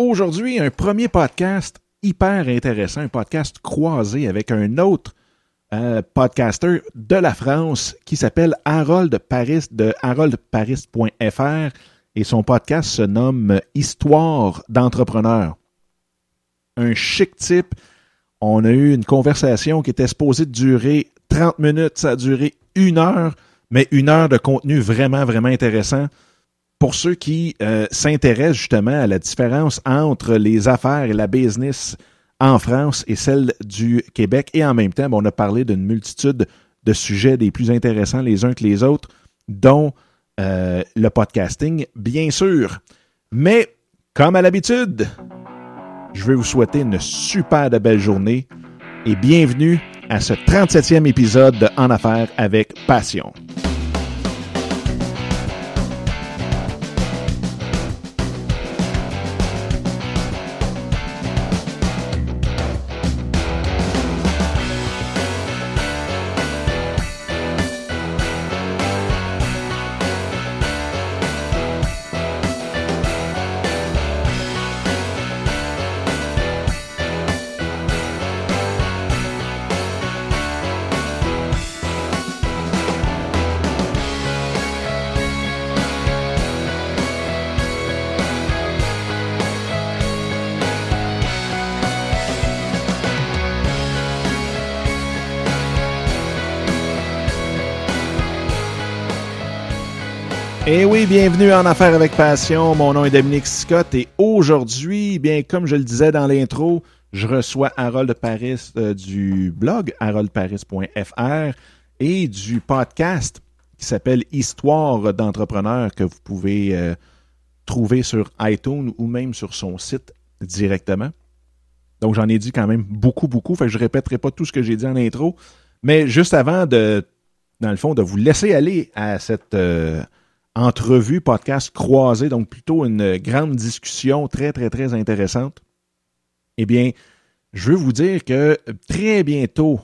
Aujourd'hui, un premier podcast hyper intéressant, un podcast croisé avec un autre euh, podcaster de la France qui s'appelle Harold Paris de haroldparis.fr et son podcast se nomme Histoire d'entrepreneur. Un chic type. On a eu une conversation qui était supposée durer 30 minutes, ça a duré une heure, mais une heure de contenu vraiment, vraiment intéressant pour ceux qui euh, s'intéressent justement à la différence entre les affaires et la business en France et celle du Québec. Et en même temps, on a parlé d'une multitude de sujets des plus intéressants les uns que les autres, dont euh, le podcasting, bien sûr. Mais, comme à l'habitude, je vais vous souhaiter une super de belle journée et bienvenue à ce 37e épisode de En Affaires avec Passion. Bienvenue en Affaires avec Passion. Mon nom est Dominique Scott et aujourd'hui, bien comme je le disais dans l'intro, je reçois Harold Paris euh, du blog haroldparis.fr et du podcast qui s'appelle Histoire d'entrepreneur que vous pouvez euh, trouver sur iTunes ou même sur son site directement. Donc j'en ai dit quand même beaucoup, beaucoup. Fait que je répéterai pas tout ce que j'ai dit en intro. Mais juste avant de, dans le fond, de vous laisser aller à cette euh, entrevue, podcast croisé, donc plutôt une grande discussion très, très, très intéressante. Eh bien, je veux vous dire que très bientôt,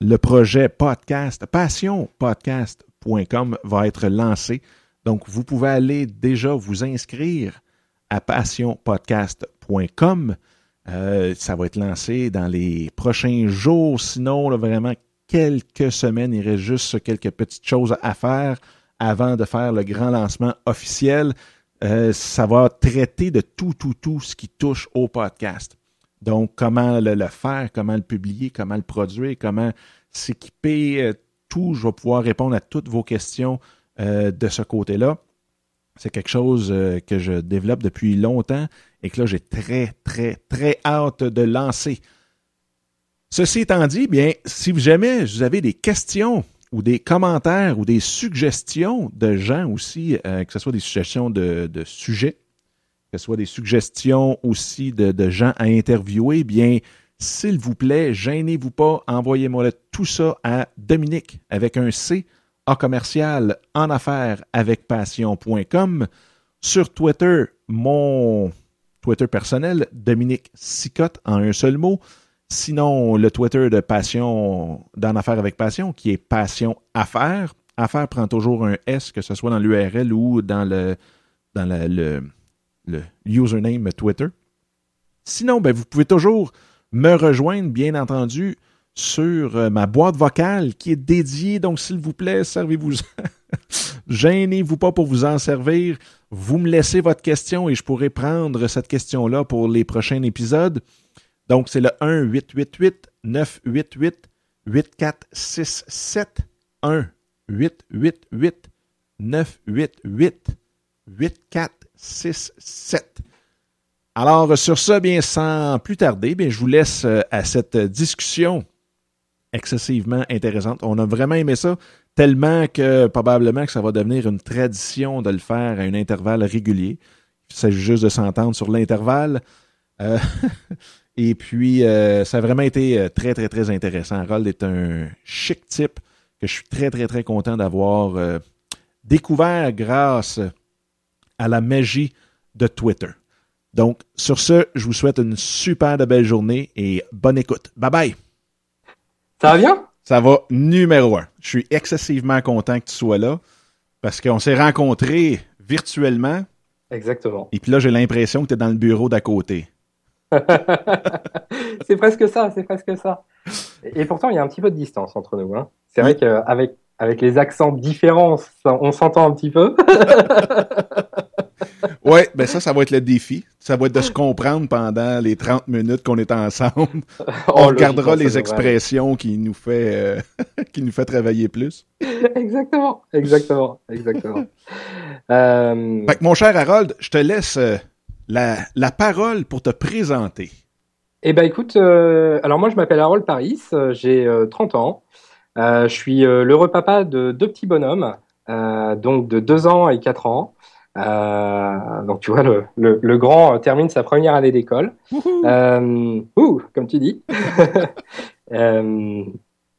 le projet podcast, passionpodcast.com va être lancé. Donc, vous pouvez aller déjà vous inscrire à passionpodcast.com. Euh, ça va être lancé dans les prochains jours. Sinon, vraiment, quelques semaines, il reste juste quelques petites choses à faire avant de faire le grand lancement officiel. Euh, ça va traiter de tout, tout, tout ce qui touche au podcast. Donc, comment le, faire, comment le publier, comment le produire, comment s'équiper, euh, tout. Je vais pouvoir répondre à toutes vos questions euh, de ce côté-là. C'est quelque chose que je développe depuis longtemps et que là, j'ai très, très, très hâte de lancer. Ceci étant dit, bien, si jamais vous avez des questions ou des commentaires ou des suggestions de gens aussi, euh, que ce soit des suggestions de, sujets, que ce soit des suggestions aussi de, gens à interviewer, bien, s'il vous plaît, gênez-vous pas, envoyez-moi tout ça à Dominique avec un C, A commercial, en affaires avec passion.com. Sur Twitter, mon Twitter personnel, Dominique Sicotte en un seul mot. Sinon, le Twitter de Passion, d'En Affaires avec Passion, qui est Passion Affaires. Affaires prend toujours un S, que ce soit dans l'URL ou dans le, username Twitter. Sinon, ben, vous pouvez toujours me rejoindre, bien entendu, sur euh, ma boîte vocale qui est dédiée. Donc, s'il vous plaît, servez-vous. Gênez-vous pas pour vous en servir. Vous me laissez votre question et je pourrai prendre cette question-là pour les prochains épisodes. Donc, c'est le 1-888-988-8467. 1-888-988-8467. Alors, sur ça, bien, sans plus tarder, bien, je vous laisse euh, à cette discussion excessivement intéressante. On a vraiment aimé ça, tellement que probablement que ça va devenir une tradition de le faire à un intervalle régulier. Il s'agit juste de s'entendre sur l'intervalle. Euh, Et puis, euh, ça a vraiment été euh, très, très, très intéressant. Harold est un chic type que je suis très, très, très content d'avoir euh, découvert grâce à la magie de Twitter. Donc, sur ce, je vous souhaite une super de belle journée et bonne écoute. Bye bye. Ça va bien? Ça va numéro un. Je suis excessivement content que tu sois là parce qu'on s'est rencontrés virtuellement Exactement. Et puis là, j'ai l'impression que tu es dans le bureau d'à côté. c'est presque ça, c'est presque ça. Et pourtant, il y a un petit peu de distance entre nous. Hein. C'est vrai qu'avec avec les accents différents, on s'entend un petit peu. oui, ben ça, ça va être le défi. Ça va être de se comprendre pendant les 30 minutes qu'on est ensemble. on regardera les expressions qui nous fait euh, qui nous fait travailler plus. exactement, exactement, exactement. Euh... Fait que mon cher Harold, je te laisse euh, la, la parole pour te présenter. Eh ben écoute, euh, alors moi je m'appelle Harold Paris, j'ai 30 ans. Euh, je suis euh, l'heureux papa de deux petits bonhommes, euh, donc de 2 ans et 4 ans. Euh, donc tu vois, le, le, le, grand termine sa première année d'école. Euh, ouh, comme tu dis. euh,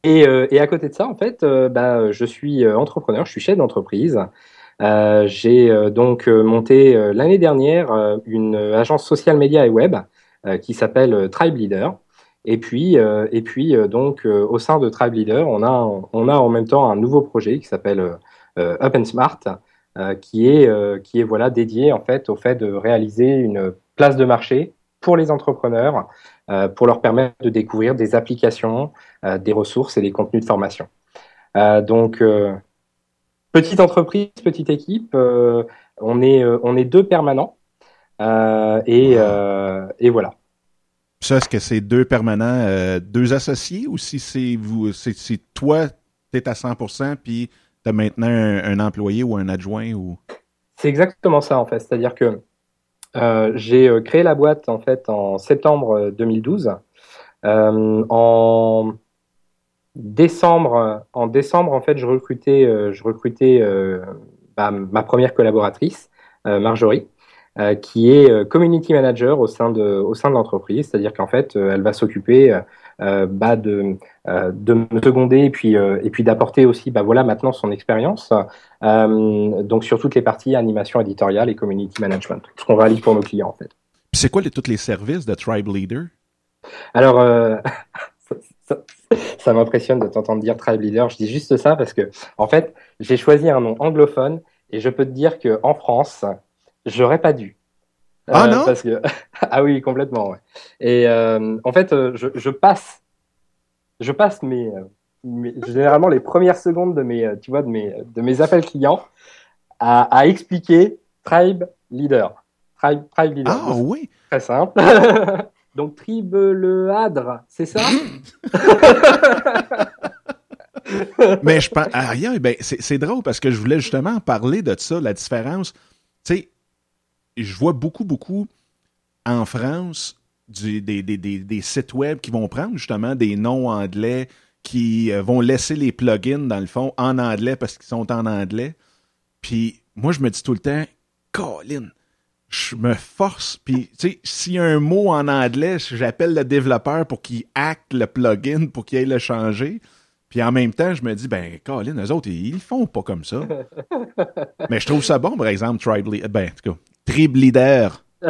et, et, à côté de ça, en fait, bah, je suis entrepreneur, je suis chef d'entreprise. J'ai donc monté l'année dernière une agence sociale média et web qui s'appelle Tribe Leader. Et puis, euh, et puis euh, donc, euh, au sein de Tribe Leader, on a, on a en même temps un nouveau projet qui s'appelle Up and Smart, qui est, qui est voilà, dédié en fait au fait de réaliser une place de marché pour les entrepreneurs, pour leur permettre de découvrir des applications, des ressources et des contenus de formation. donc, petite entreprise, petite équipe, on, est, on est deux permanents. et, et voilà. Ça, est-ce que c'est deux permanents, euh, deux associés ou si c'est vous, c'est, toi, tu es à 100% puis tu as maintenant un, employé ou un adjoint ou? C'est exactement ça en fait. C'est-à-dire que euh, j'ai euh, créé la boîte en fait en septembre 2012. en décembre, en décembre en fait, je recrutais, je recrutais bah, ma première collaboratrice, Marjorie. Euh, qui est euh, community manager au sein de, au sein de l'entreprise, c'est-à-dire qu'en fait, euh, elle va s'occuper bah, de, de me seconder et puis, et puis d'apporter aussi, bah, voilà, maintenant son expérience, donc sur toutes les parties animation éditoriale et community management, ce qu'on réalise pour nos clients en fait. C'est quoi les, tous les services de Tribe Leader? Alors, ça, ça m'impressionne de t'entendre dire Tribe Leader. Je dis juste ça parce que, en fait, j'ai choisi un nom anglophone et je peux te dire que en France, J'aurais pas dû. Ah euh, non parce que... Ah oui, complètement. Ouais. Et euh, en fait, euh, je, je, passe, je passe mes, mes, généralement les premières secondes de mes, tu vois, de mes, de mes appels clients à, à expliquer Tribe Leader. Tribe, tribe Leader. Ah oui. Très simple. Donc Tribe le Hadre, c'est ça? Mais je pense, ah, ben, c'est drôle parce que je voulais justement parler de ça, la différence. Tu sais, je vois beaucoup, beaucoup en France des, des, sites web qui vont prendre justement des noms anglais, qui euh, vont laisser les plugins, dans le fond, en anglais parce qu'ils sont en anglais. Puis moi, je me dis tout le temps, Colin, je me force. Puis, tu sais, s'il y a un mot en anglais, j'appelle le développeur pour qu'il acte le plugin, pour qu'il aille le changer. Puis en même temps, je me dis, ben, Colin, eux autres, ils, ils font pas comme ça. Mais je trouve ça bon, par exemple, Tribally. Ben, en tout cas, Tribe leader.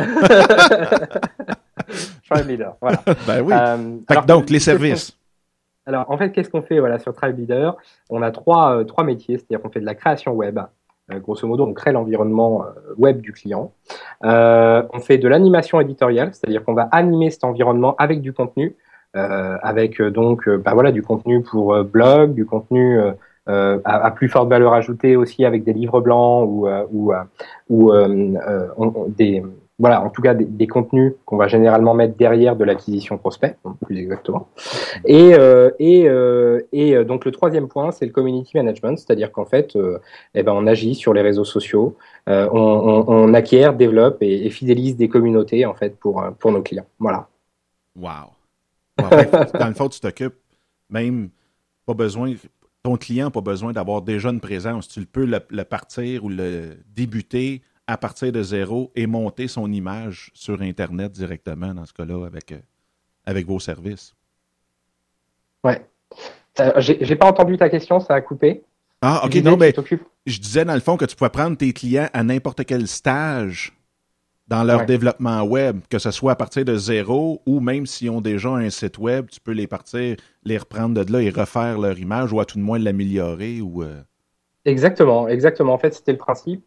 Tribe leader, voilà. ben oui. Euh, donc, les services. Alors, en fait, qu'est-ce qu'on fait voilà, sur Tribe Leader? On a trois, euh, trois métiers, c'est-à-dire qu'on fait de la création web. Euh, grosso modo, on crée l'environnement web du client. on fait de l'animation éditoriale, c'est-à-dire qu'on va animer cet environnement avec du contenu, avec donc bah, voilà, du contenu pour blog, du contenu euh, à, plus forte valeur ajoutée aussi avec des livres blancs ou, euh, ou, euh, ou des voilà, en tout cas des, contenus qu'on va généralement mettre derrière de l'acquisition prospect, plus exactement. Et, et, et donc le troisième point, c'est le community management, c'est-à-dire qu'en fait, eh ben, on agit sur les réseaux sociaux, on, acquiert, développe et, fidélise des communautés en fait pour, pour nos clients. Voilà. Wow. dans le fond, tu t'occupes même pas besoin, ton client n'a pas besoin d'avoir déjà une présence. Tu peux le, partir ou le débuter à partir de zéro et monter son image sur Internet directement, dans ce cas-là, avec, euh, avec vos services. Ouais. J'ai pas entendu ta question, ça a coupé. Ah, ok, non, mais je disais dans le fond que tu pouvais prendre tes clients à n'importe quel stage dans leur développement web, que ce soit à partir de zéro ou même s'ils ont déjà un site web, tu peux les partir, les reprendre de là et refaire leur image ou à tout de moins l'améliorer ou. Euh, exactement, exactement. En fait, c'était le principe.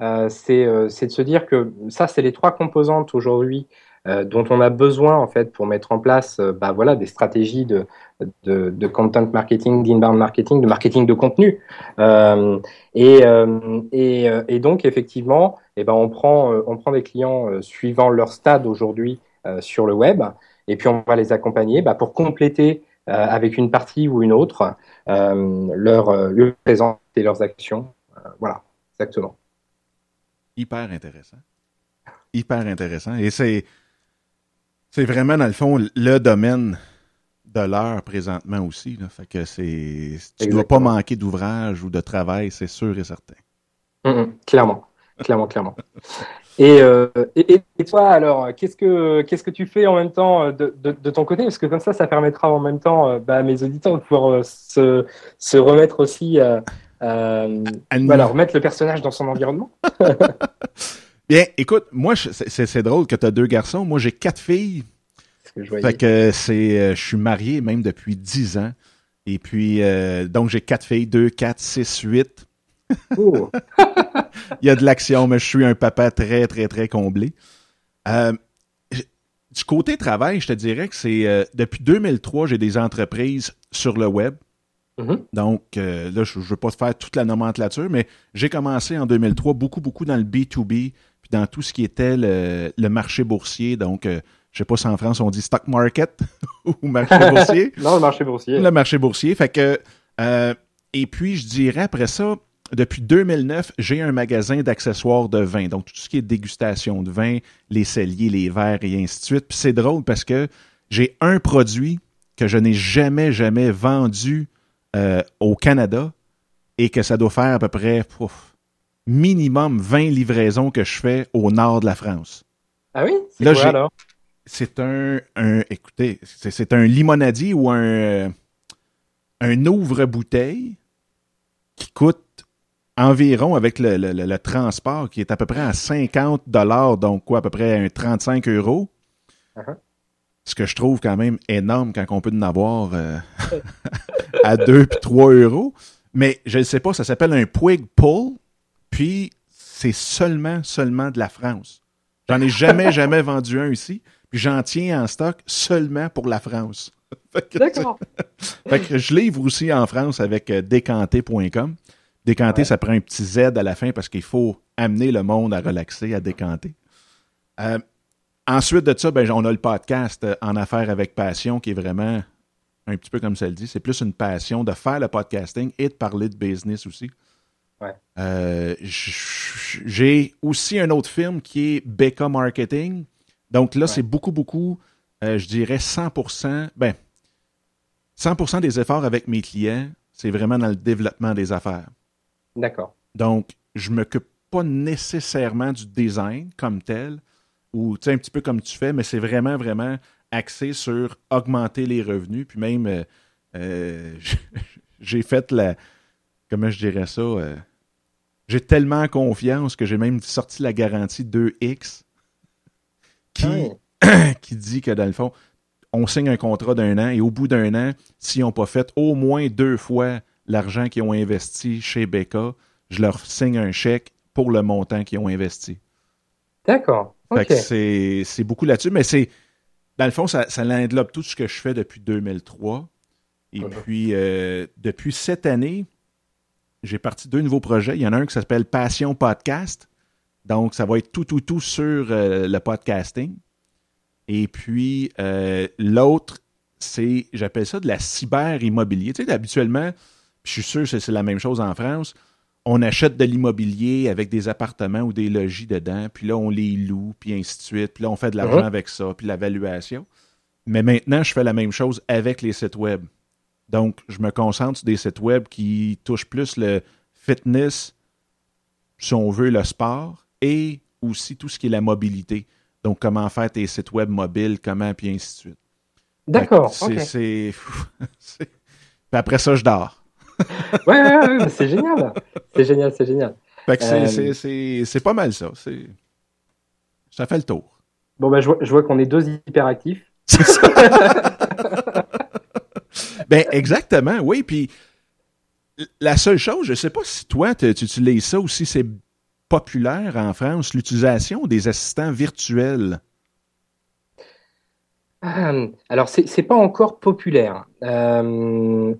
C'est de se dire que ça, c'est les trois composantes aujourd'hui dont on a besoin en fait pour mettre en place bah, voilà, des stratégies de, de, content marketing, d'inbound marketing, de marketing de contenu. et, et, donc effectivement, eh ben, on, prend, on prend des clients suivant leur stade aujourd'hui sur le web et puis on va les accompagner bah, pour compléter euh, avec une partie ou une autre euh, leur, euh, leur présence et leurs actions. voilà, exactement. Hyper intéressant. Hyper intéressant. Et c'est, c'est vraiment, dans le fond, le domaine de l'heure présentement aussi. Là. Fait que c'est, tu ne dois pas manquer d'ouvrage ou de travail, c'est sûr et certain. Hum, hum, clairement, clairement, clairement. Euh, et, et, toi, alors, qu'est-ce que qu'est-ce que tu fais en même temps euh, de, de, ton côté? Parce que comme ça, ça permettra en même temps euh, bah, à mes auditeurs de pouvoir se, se remettre aussi, euh, voilà, remettre le personnage dans son environnement. Bien, écoute, moi, c'est drôle que tu as deux garçons. Moi, j'ai quatre filles. Que je fait que c'est, je suis marié même depuis dix ans. Et puis, donc, j'ai quatre filles, deux, quatre, six, huit. Il y a de l'action, mais je suis un papa très, très, très comblé. Euh, du côté travail, je te dirais que c'est euh, depuis 2003, j'ai des entreprises sur le web. Mm-hmm. Donc, euh, là, je ne veux pas faire toute la nomenclature, mais j'ai commencé en 2003 beaucoup, beaucoup dans le B2B, puis dans tout ce qui était le, marché boursier. Donc, je ne sais pas si en France on dit stock market ou marché boursier. non, le marché boursier. Le marché boursier. Fait que, et puis, je dirais après ça, depuis 2009, j'ai un magasin d'accessoires de vin, donc tout ce qui est dégustation de vin, les celliers, les verres et ainsi de suite. Puis c'est drôle parce que j'ai un produit que je n'ai jamais, jamais vendu euh, au Canada et que ça doit faire à peu près minimum 20 livraisons que je fais au nord de la France. Ah oui? C'est quoi alors? C'est un, écoutez, c'est un limonadier ou un, euh, un ouvre-bouteille qui coûte environ avec le, transport qui est à peu près à 50 dollars, donc quoi, à peu près un 35 euros. Uh-huh. Ce que je trouve quand même énorme quand on peut en avoir euh, à 2 puis 3 euros. Mais je ne sais pas, ça s'appelle un Puig Pull, puis c'est seulement, seulement de la France. J'en ai jamais, jamais vendu un ici, puis j'en tiens en stock seulement pour la France. D'accord. fait que je livre aussi en France avec euh, décanté.com. Décanter, ça prend un petit Z à la fin parce qu'il faut amener le monde à relaxer, à décanter. Euh, ensuite de ça, ben, on a le podcast euh, En Affaires avec Passion qui est vraiment un petit peu comme ça le dit. C'est plus une passion de faire le podcasting et de parler de business aussi. Euh, j'ai aussi un autre film qui est Becca Marketing. Donc là, c'est beaucoup, beaucoup, je dirais 100%, ben, 100% des efforts avec mes clients, c'est vraiment dans le développement des affaires. D'accord. Donc, je ne m'occupe pas nécessairement du design comme tel, ou tu sais, un petit peu comme tu fais, mais c'est vraiment, vraiment axé sur augmenter les revenus. Puis même, euh, euh, j'ai fait la. Comment je dirais ça? Euh, j'ai tellement confiance que j'ai même sorti la garantie 2X qui, ah qui dit que dans le fond, on signe un contrat d'un an et au bout d'un an, s'ils n'ont pas fait au moins deux fois l'argent qu'ils ont investi chez Becca, je leur signe un chèque pour le montant qu'ils ont investi. D'accord. C'est beaucoup là-dessus, mais c'est. Dans le fond, ça, ça tout ce que je fais depuis 2003. Et puis, euh, depuis cette année, j'ai parti deux nouveaux projets. Il y en a un qui s'appelle Passion Podcast. Donc, ça va être tout, tout, tout sur euh, le podcasting. Et puis, euh, l'autre, c'est, j'appelle ça de la cyber-immobilier. Tu sais, habituellement, je suis sûr que c'est la même chose en France. On achète de l'immobilier avec des appartements ou des logis dedans, puis là, on les loue, puis ainsi de suite. Puis là, on fait de l'argent uh-huh. avec ça, puis l'évaluation. Mais maintenant, je fais la même chose avec les sites web. Donc, je me concentre sur des sites web qui touchent plus le fitness, si on veut, le sport, et aussi tout ce qui est la mobilité. Donc, comment faire tes sites web mobiles, comment, puis ainsi de suite. D'accord. C'est. Puis après ça, je dors ouais, ouais, ouais c'est génial. C'est génial, c'est génial. Euh, c'est pas mal ça. Ça fait le tour. Bon, ben, je vois, vois qu'on est deux hyperactifs. ben, exactement, oui. Puis la seule chose, je sais pas si toi, tu utilises ça ou si c'est populaire en France, l'utilisation des assistants virtuels? Euh, alors, c'est pas encore populaire. Euh,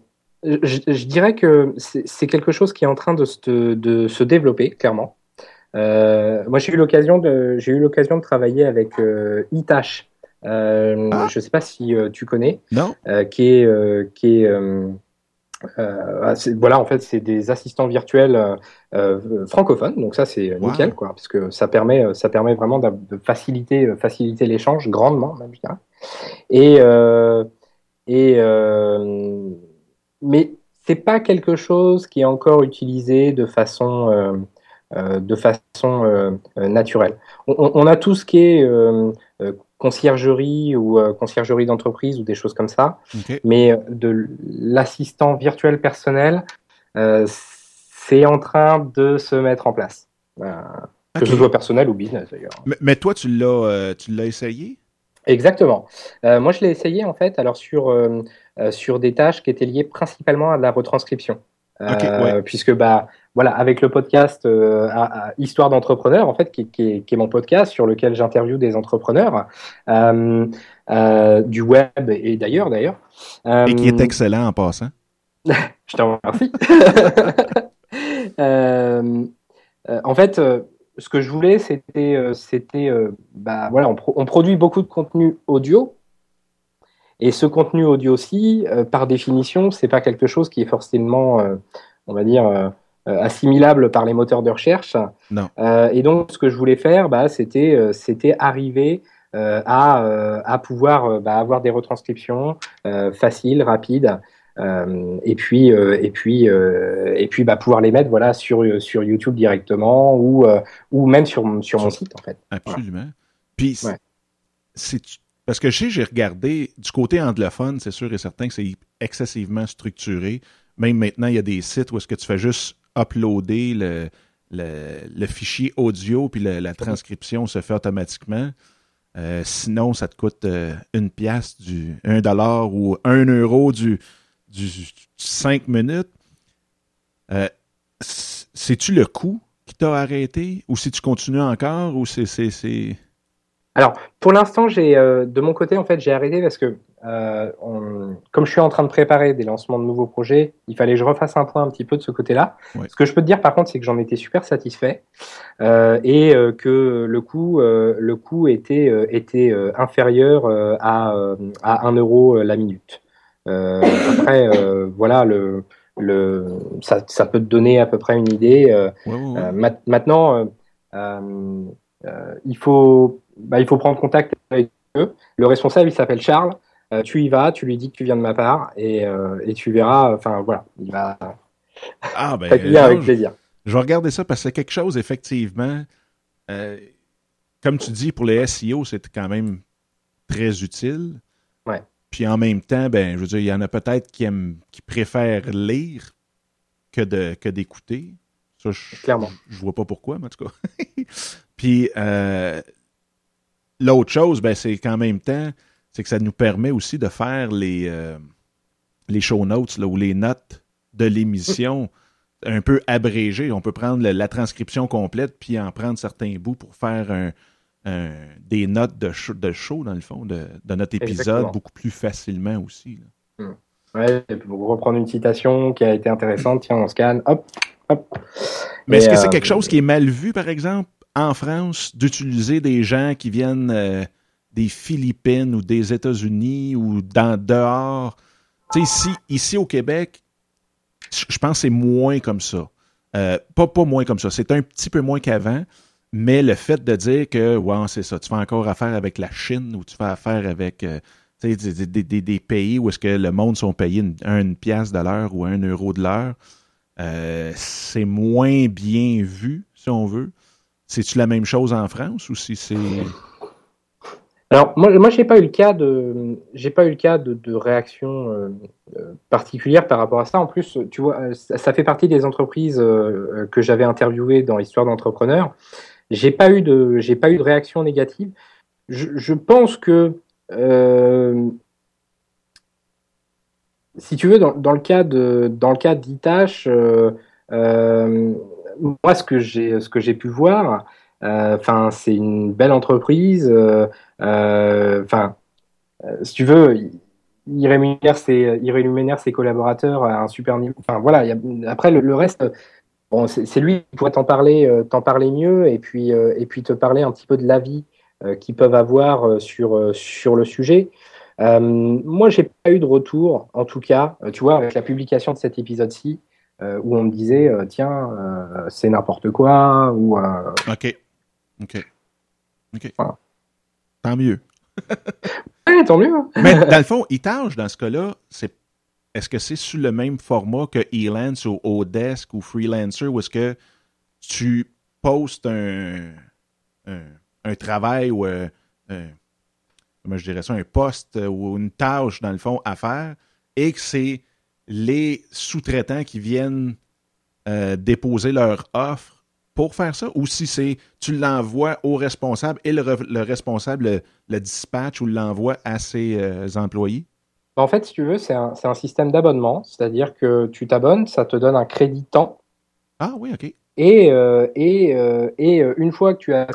je, dirais que c'est quelque chose qui est en train de, de se développer, clairement. Euh, moi, j'ai eu l'occasion de, j'ai eu l'occasion de travailler avec euh, Itachi. Euh, ah. Je ne sais pas si euh, tu connais. Non. Qui est, qui est ah, voilà, en fait, c'est des assistants virtuels francophones. Donc ça, c'est nickel, quoi, parce que ça permet, ça permet vraiment de, faciliter, faciliter l'échange grandement, même, je dirais. Et et mais c'est pas quelque chose qui est encore utilisé de façon euh, de façon euh, euh, naturelle. On, a tout ce qui est conciergerie ou conciergerie d'entreprise ou des choses comme ça, mais de l'assistant virtuel personnel, c'est en train de se mettre en place. Que ce soit personnel ou business d'ailleurs. Mais, toi, tu l'as, tu l'as essayé? Exactement. moi, je l'ai essayé en fait, alors sur sur des tâches qui étaient liées principalement à la retranscription. Puisque bah voilà, avec le podcast euh, Histoire d'entrepreneur, en fait, qui, est, mon podcast sur lequel j'interviewe des entrepreneurs euh, euh, du web et d'ailleurs, d'ailleurs. et qui est excellent en passant. Je te remercie. en fait, ce que je voulais, c'était, c'était, bah, voilà, on, on, produit beaucoup de contenu audio. Et ce contenu audio aussi, par définition, c'est pas quelque chose qui est forcément, on va dire, euh, assimilable par les moteurs de recherche. Euh, et donc, ce que je voulais faire, bah, c'était, euh, c'était arriver à, à pouvoir bah, avoir des retranscriptions faciles, rapides. et puis et puis et puis bah, pouvoir les mettre voilà sur sur YouTube directement ou ou même sur sur mon site en fait. Absolument. Puis c'est parce que je sais j'ai regardé du côté anglophone, c'est sûr et certain que c'est excessivement structuré. Même maintenant, il y a des sites où est-ce que tu fais juste uploader le, le, fichier audio, puis la transcription se fait automatiquement. Euh, sinon, ça te coûte euh, une pièce, du un dollar ou un euro du, du 5 minutes. Euh, c'est-tu le coût qui t'a arrêté? Ou si tu continues encore ou c'est. Alors, pour l'instant, j'ai de mon côté, en fait, j'ai arrêté parce que euh, comme je suis en train de préparer des lancements de nouveaux projets, il fallait que je refasse un point un petit peu de ce côté-là. Ce que je peux te dire par contre, c'est que j'en étais super satisfait euh, et euh, que le coût, euh, le coût était, était inférieur à, à 1 euro la minute. après, voilà, le, le, ça, ça, peut te donner à peu près une idée. maintenant, il, faut, bah, il faut prendre contact avec eux. Le responsable, il s'appelle Charles. Euh, tu y vas, tu lui dis que tu viens de ma part et, euh, tu verras. Enfin voilà, il va ah, ben, avec plaisir. Je vais regarder ça parce que c'est quelque chose effectivement. Euh, comme tu dis, pour les SEO, c'est quand même très utile. Ouais. Puis en même temps, ben, je veux dire, il y en a peut-être qui aiment, qui préfèrent lire que de que d'écouter. Ça, je, Clairement. Je, vois pas pourquoi, mais en tout cas. Puis l'autre chose, ben, c'est qu'en même temps, c'est que ça nous permet aussi de faire les, euh, les show notes là, ou les notes de l'émission un peu abrégées. On peut prendre la transcription complète puis en prendre certains bouts pour faire un, des notes de show, de show, dans le fond, de, notre épisode beaucoup plus facilement aussi. Là. Hmm. Ouais, pour reprendre une citation qui a été intéressante, tiens, on scanne, hop, hop. Mais est-ce que c'est euh, quelque chose qui est mal vu, par exemple, en France, d'utiliser des gens qui viennent euh, des Philippines ou des États-Unis ou dans dehors. Ici, ici au Québec, je pense que c'est moins comme ça. Euh, pas, pas moins comme ça. C'est un petit peu moins qu'avant, mais le fait de dire que, ouais, c'est ça, tu fais encore affaire avec la Chine ou tu fais affaire avec euh, des, pays où est-ce que le monde sont payés une, une pièce de l'heure ou un euro de l'heure, c'est moins bien vu, si on veut. C'est-tu la même chose en France ou si c'est. Alors moi, moi j'ai pas eu le cas de, j'ai pas eu le cas de, réaction euh, euh, particulière par rapport à ça. En plus, tu vois, euh, ça, fait partie des entreprises que j'avais interviewées dans l'histoire d'entrepreneurs. J'ai pas de, pas eu de réaction négative. Je, pense que si tu veux, dans, le cas de, dans le cas d'Itache, moi, ce que j'ai, pu voir, enfin, c'est une belle entreprise. Enfin, si tu veux, il rémunère ses, collaborateurs à un super niveau. Voilà. après, le, reste, c'est lui qui pourrait t'en parler, parler mieux, et puis, te parler un petit peu de l'avis qu'ils peuvent avoir sur, sur le sujet. Euh, moi, j'ai pas eu de retour, en tout cas, tu vois, avec la publication de cet épisode-ci, euh, où on me disait, euh, tiens, euh, c'est n'importe quoi, ou... ok. Ok. Ok. Tant mieux. ouais, tant mieux. Mais dans le fond, Itage, dans ce cas-là, c'est est-ce que c'est sous le même format que Elance ou Odesk ou Freelancer ou est-ce que tu postes un, un, travail ou un, comment je dirais ça, un poste ou une tâche, dans le fond, à faire et que c'est les sous-traitants qui viennent euh, déposer leur offre pour faire ça, ou si c'est tu l'envoies au responsable et le, responsable le, dispatch ou l'envoie à ses euh, employés? En fait, si tu veux, c'est un, un, système d'abonnement, c'est-à-dire que tu t'abonnes, ça te donne un crédit temps. Ah oui, ok. Et, euh, et, euh, et euh, une fois que tu as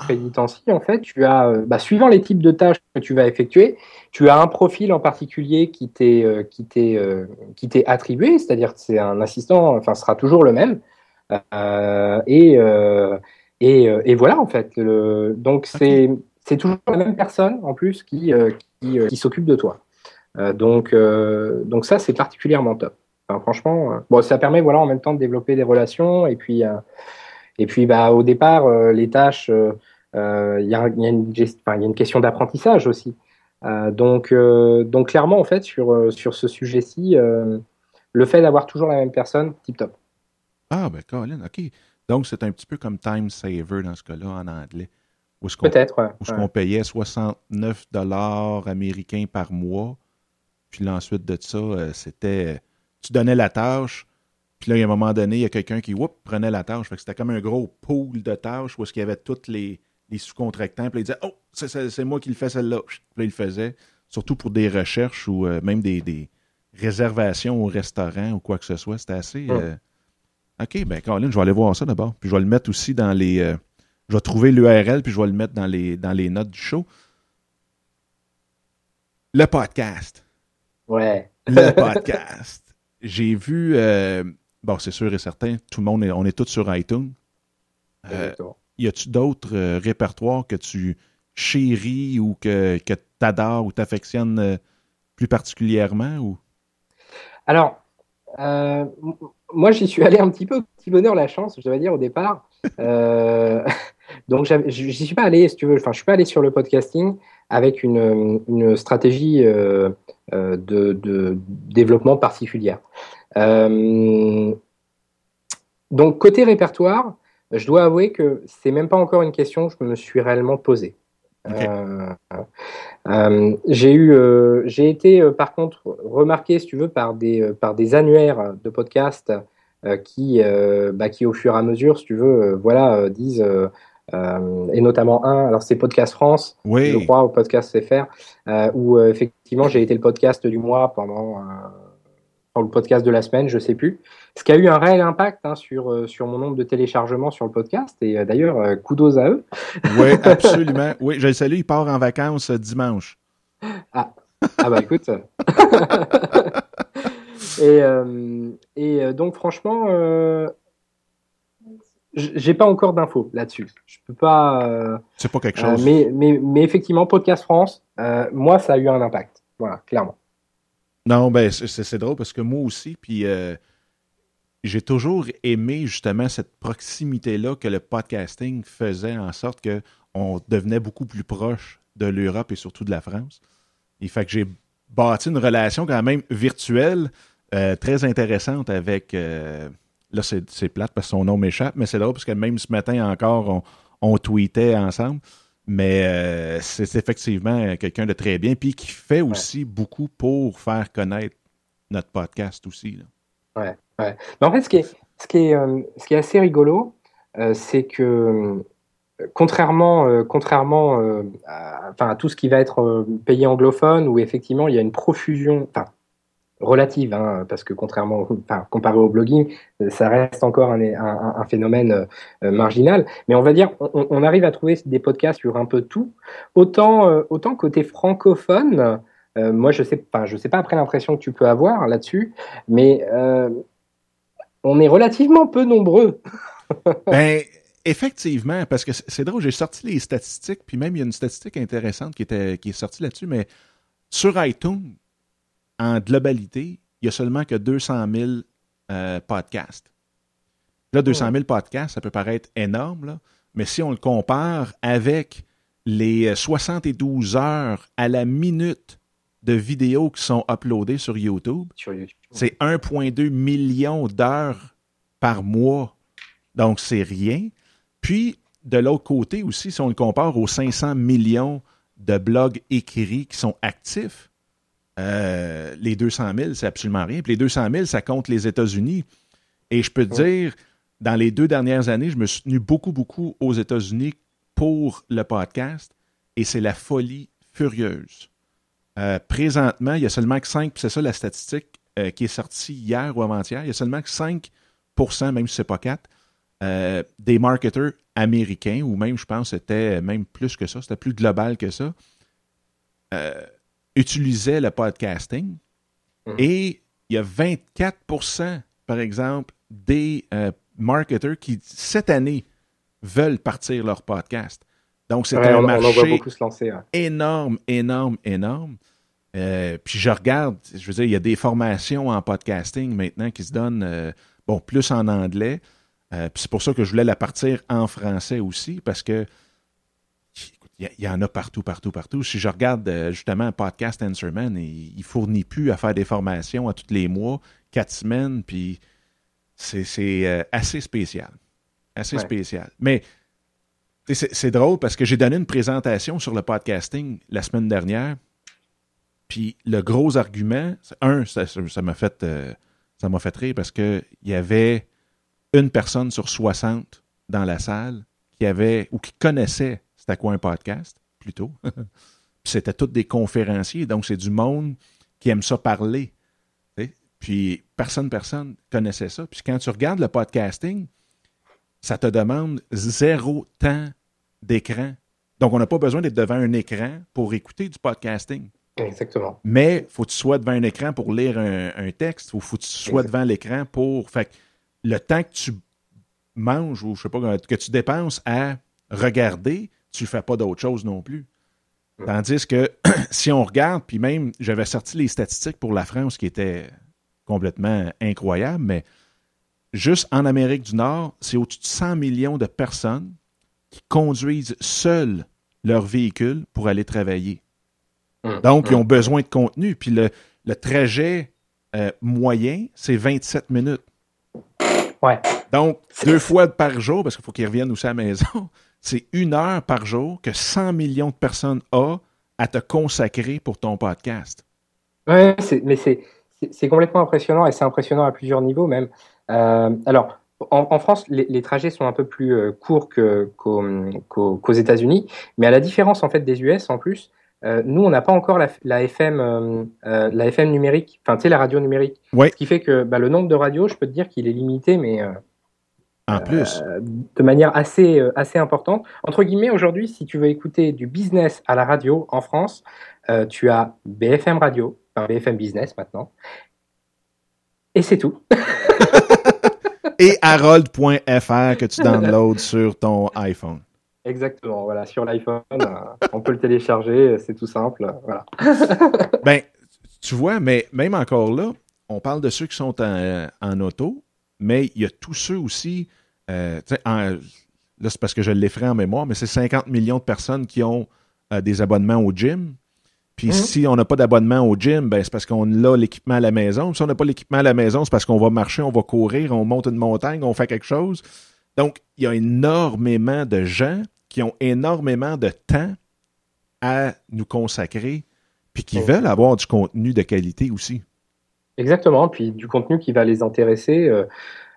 si en fait, tu as, bah, suivant les types de tâches que tu vas effectuer, tu as un profil en particulier qui t'est qui t'est qui t'est attribué, c'est-à-dire que c'est un assistant, enfin, sera toujours le même. et, et, et voilà en fait. Le, donc c'est c'est toujours la même personne en plus qui qui, qui s'occupe de toi. donc donc ça c'est particulièrement top franchement, euh, bon, ça permet voilà en même temps de développer des relations et puis euh, et puis bah au départ euh, les tâches, il y a, y, a une question d'apprentissage aussi. donc donc clairement en fait sur sur ce sujet-ci, le fait d'avoir toujours la même personne, tip top. Ah ben Colin, ok. Donc c'est un petit peu comme Time Saver dans ce cas-là en anglais. Peut-être. Ouais. Où ce qu'on payait 69 dollars américains par mois. Puis ensuite de ça, c'était tu donnais la tâche, puis là, il y a un moment donné, il y a quelqu'un qui prenait la tâche. Fait que c'était comme un gros pool de tâches où est-ce qu'il y avait tous les, sous-contractants. Puis il disait Oh, c'est moi qui le fais celle-là. Puis là, il le faisait. Surtout pour des recherches ou euh, même des, réservations au restaurant ou quoi que ce soit. C'était assez. Euh, OK, ben Caroline, je vais aller voir ça d'abord. Puis je vais le mettre aussi dans les. Euh, je vais trouver l'URL, puis je vais le mettre dans les, dans les notes du show. Le podcast. Ouais. Le podcast j'ai vu, euh, bon, c'est sûr et certain, tout le monde, est, on est tous sur iTunes. Euh, y a-tu d'autres euh, répertoires que tu chéris ou que, que tu adores ou t'affectionnes euh, plus particulièrement? Ou? Alors, moi, j'y suis allé un petit peu petit bonheur la chance, je dois dire, au départ. donc, j'y suis pas allé, si tu veux, enfin, je suis pas allé sur le podcasting avec une, une stratégie euh, de, de, développement particulière. Euh, donc côté répertoire, je dois avouer que c'est même pas encore une question que je me suis réellement posée. j'ai eu, j'ai été par contre remarqué, si tu veux, par des par des annuaires de podcasts qui, bah, qui au fur et à mesure, si tu veux, voilà, disent euh, et notamment un, alors c'est Podcast France, je crois, au Podcast CFR, euh, où euh, effectivement j'ai été le podcast du mois pendant le podcast de la semaine, je sais plus. Ce qui a eu un réel impact hein, sur, sur mon nombre de téléchargements sur le podcast. Et d'ailleurs, kudos à eux. oui, absolument. Oui, je le salue, il part en vacances dimanche. Ah, ah bah écoute. et, et donc franchement, j'ai pas encore d'infos là-dessus. Je peux pas. Euh, c'est pas quelque chose. Euh, mais, mais, mais, effectivement, Podcast France, euh, moi, ça a eu un impact. Voilà, clairement. Non, ben c'est drôle parce que moi aussi, puis j'ai toujours aimé justement cette proximité-là que le podcasting faisait en sorte que on devenait beaucoup plus proche de l'Europe et surtout de la France. Il fait que j'ai bâti une relation quand même virtuelle très intéressante avec Là, c'est plate parce que son nom m'échappe, mais c'est drôle parce que même ce matin encore, on, tweetait ensemble. Mais euh, c'est effectivement quelqu'un de très bien, puis qui fait aussi beaucoup pour faire connaître notre podcast aussi. Là. Ouais, ouais. Mais en fait, ce qui est, ce qui est, euh, ce qui est assez rigolo, euh, c'est que contrairement, contrairement à, à tout ce qui va être pays anglophone, où effectivement il y a une profusion, enfin, relative, hein, parce que contrairement, enfin, comparé au blogging, ça reste encore un, un, phénomène euh, marginal. Mais on va dire, on, arrive à trouver des podcasts sur un peu tout. Autant, euh, autant côté francophone, euh, moi je sais, enfin, je sais pas après l'impression que tu peux avoir là-dessus, mais on est relativement peu nombreux. ben, effectivement, parce que c'est drôle, j'ai sorti les statistiques, puis même il y a une statistique intéressante qui, était, qui est sortie là-dessus, mais sur iTunes, en globalité, il y a seulement que 200 000 euh, podcasts. Là, 200 000 podcasts, ça peut paraître énorme, là, mais si on le compare avec les 72 heures à la minute de vidéos qui sont uploadées sur YouTube, c'est 1,2 million d'heures par mois. Donc, c'est rien. Puis, de l'autre côté aussi, si on le compare aux 500 millions de blogs écrits qui sont actifs, euh, les 200 000, c'est absolument rien. Puis les 200 000, ça compte les États-Unis. Et je peux te dire, dans les deux dernières années, je me suis tenu beaucoup, beaucoup aux États-Unis pour le podcast. Et c'est la folie furieuse. Euh, présentement, il y a seulement que 5, c'est ça la statistique euh, qui est sortie hier ou avant-hier, il y a seulement que 5 même si ce n'est pas 4, des marketeurs américains, ou même, je pense, c'était même plus que ça, c'était plus global que ça, utilisaient le podcasting. Mhm. Et il y a 24% par exemple, des euh, marketeurs qui, cette année, veulent partir leur podcast. Donc, c'est un marché énorme, énorme, énorme. Euh, puis je regarde, je veux dire, il y a des formations en podcasting maintenant qui se donnent, euh, bon, plus en anglais. puis c'est pour ça que je voulais la partir en français aussi, parce que il y, en a partout, partout, partout. Si je regarde euh, justement Podcast Answerman, il, il fournit plus à faire des formations à tous les mois, quatre semaines, puis c'est euh, assez spécial. Assez spécial. Mais c'est drôle parce que j'ai donné une présentation sur le podcasting la semaine dernière. Puis le gros argument, un, ça m'a fait, euh, ça m'a fait rire parce qu'il y avait une personne sur 60 dans la salle qui avait ou qui connaissait c'était quoi un podcast, plutôt? c'était tous des conférenciers, donc c'est du monde qui aime ça parler. Puis personne, personne connaissait ça. Puis quand tu regardes le podcasting, ça te demande zéro temps d'écran. Donc, on n'a pas besoin d'être devant un écran pour écouter du podcasting. Exactement. Mais il faut que tu sois devant un écran pour lire un, texte ou faut que tu sois devant l'écran pour. Fait le temps que tu manges ou je sais pas, que tu dépenses à regarder, tu ne fais pas d'autre chose non plus. Tandis que si on regarde, puis même j'avais sorti les statistiques pour la France qui étaient complètement incroyables, mais juste en Amérique du Nord, c'est au-dessus de 100 millions de personnes qui conduisent seuls leur véhicule pour aller travailler. Donc, ils ont besoin de contenu. Puis le, trajet euh, moyen, c'est 27 minutes. Ouais. Donc, deux fois par jour, parce qu'il faut qu'ils reviennent aussi à la maison, c'est une heure par jour que 100 millions de personnes ont à te consacrer pour ton podcast. Oui, mais c'est complètement impressionnant et c'est impressionnant à plusieurs niveaux même. Euh, alors, en, France, les, trajets sont un peu plus euh, courts qu'aux États-Unis, mais à la différence en fait des US en plus, euh, nous on n'a pas encore la, FM, la FM numérique, enfin tu sais la radio numérique, ce qui fait que bah, le nombre de radios, je peux te dire qu'il est limité, mais en plus. Euh, de manière assez, euh, assez importante. Entre guillemets, aujourd'hui, si tu veux écouter du business à la radio en France, euh, tu as BFM Radio, enfin BFM Business maintenant. Et c'est tout. Et harold.fr que tu downloads sur ton iPhone. Exactement, voilà, sur l'iPhone, on peut le télécharger, c'est tout simple, voilà. ben, tu vois, mais même encore là, on parle de ceux qui sont en auto, mais il y a tous ceux aussi, euh, là c'est parce que je l'ai fait en mémoire, mais c'est 50 millions de personnes qui ont euh, des abonnements au gym. Puis mhm. si on n'a pas d'abonnement au gym, ben, c'est parce qu'on a l'équipement à la maison. Si on n'a pas l'équipement à la maison, c'est parce qu'on va marcher, on va courir, on monte une montagne, on fait quelque chose. Donc, il y a énormément de gens qui ont énormément de temps à nous consacrer, puis qui veulent avoir du contenu de qualité aussi. Exactement, puis du contenu qui va les intéresser. Euh,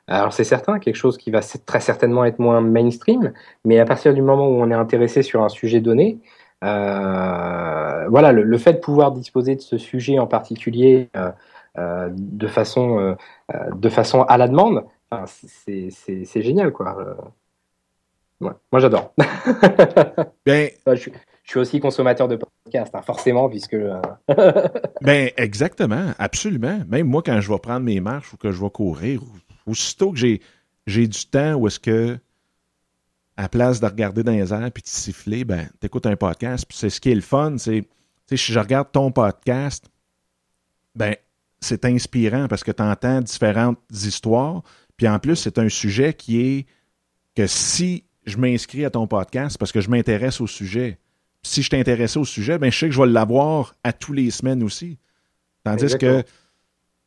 alors c'est certain, quelque chose qui va très certainement être moins mainstream, mais à partir du moment où on est intéressé sur un sujet donné, euh, voilà, le, fait de pouvoir disposer de ce sujet en particulier, euh, de façon de façon à la demande. Enfin, c'est génial quoi. moi j'adore. ben, je, je, suis aussi consommateur de podcasts, hein, forcément, puisque. ben exactement, absolument. Même moi quand je vais prendre mes marches ou que je vais courir, aussitôt que j'ai j'ai du temps où est-ce que à place de regarder dans les airs puis de siffler, ben, t'écoutes un podcast. Puis c'est ce qui est le fun, c'est, si je regarde ton podcast, ben, c'est inspirant parce que tu entends différentes histoires. Puis en plus, c'est un sujet qui est que si je m'inscris à ton podcast, parce que je m'intéresse au sujet. Si je t'intéresse au sujet, ben, je sais que je vais l'avoir à tous les semaines aussi. Tandis que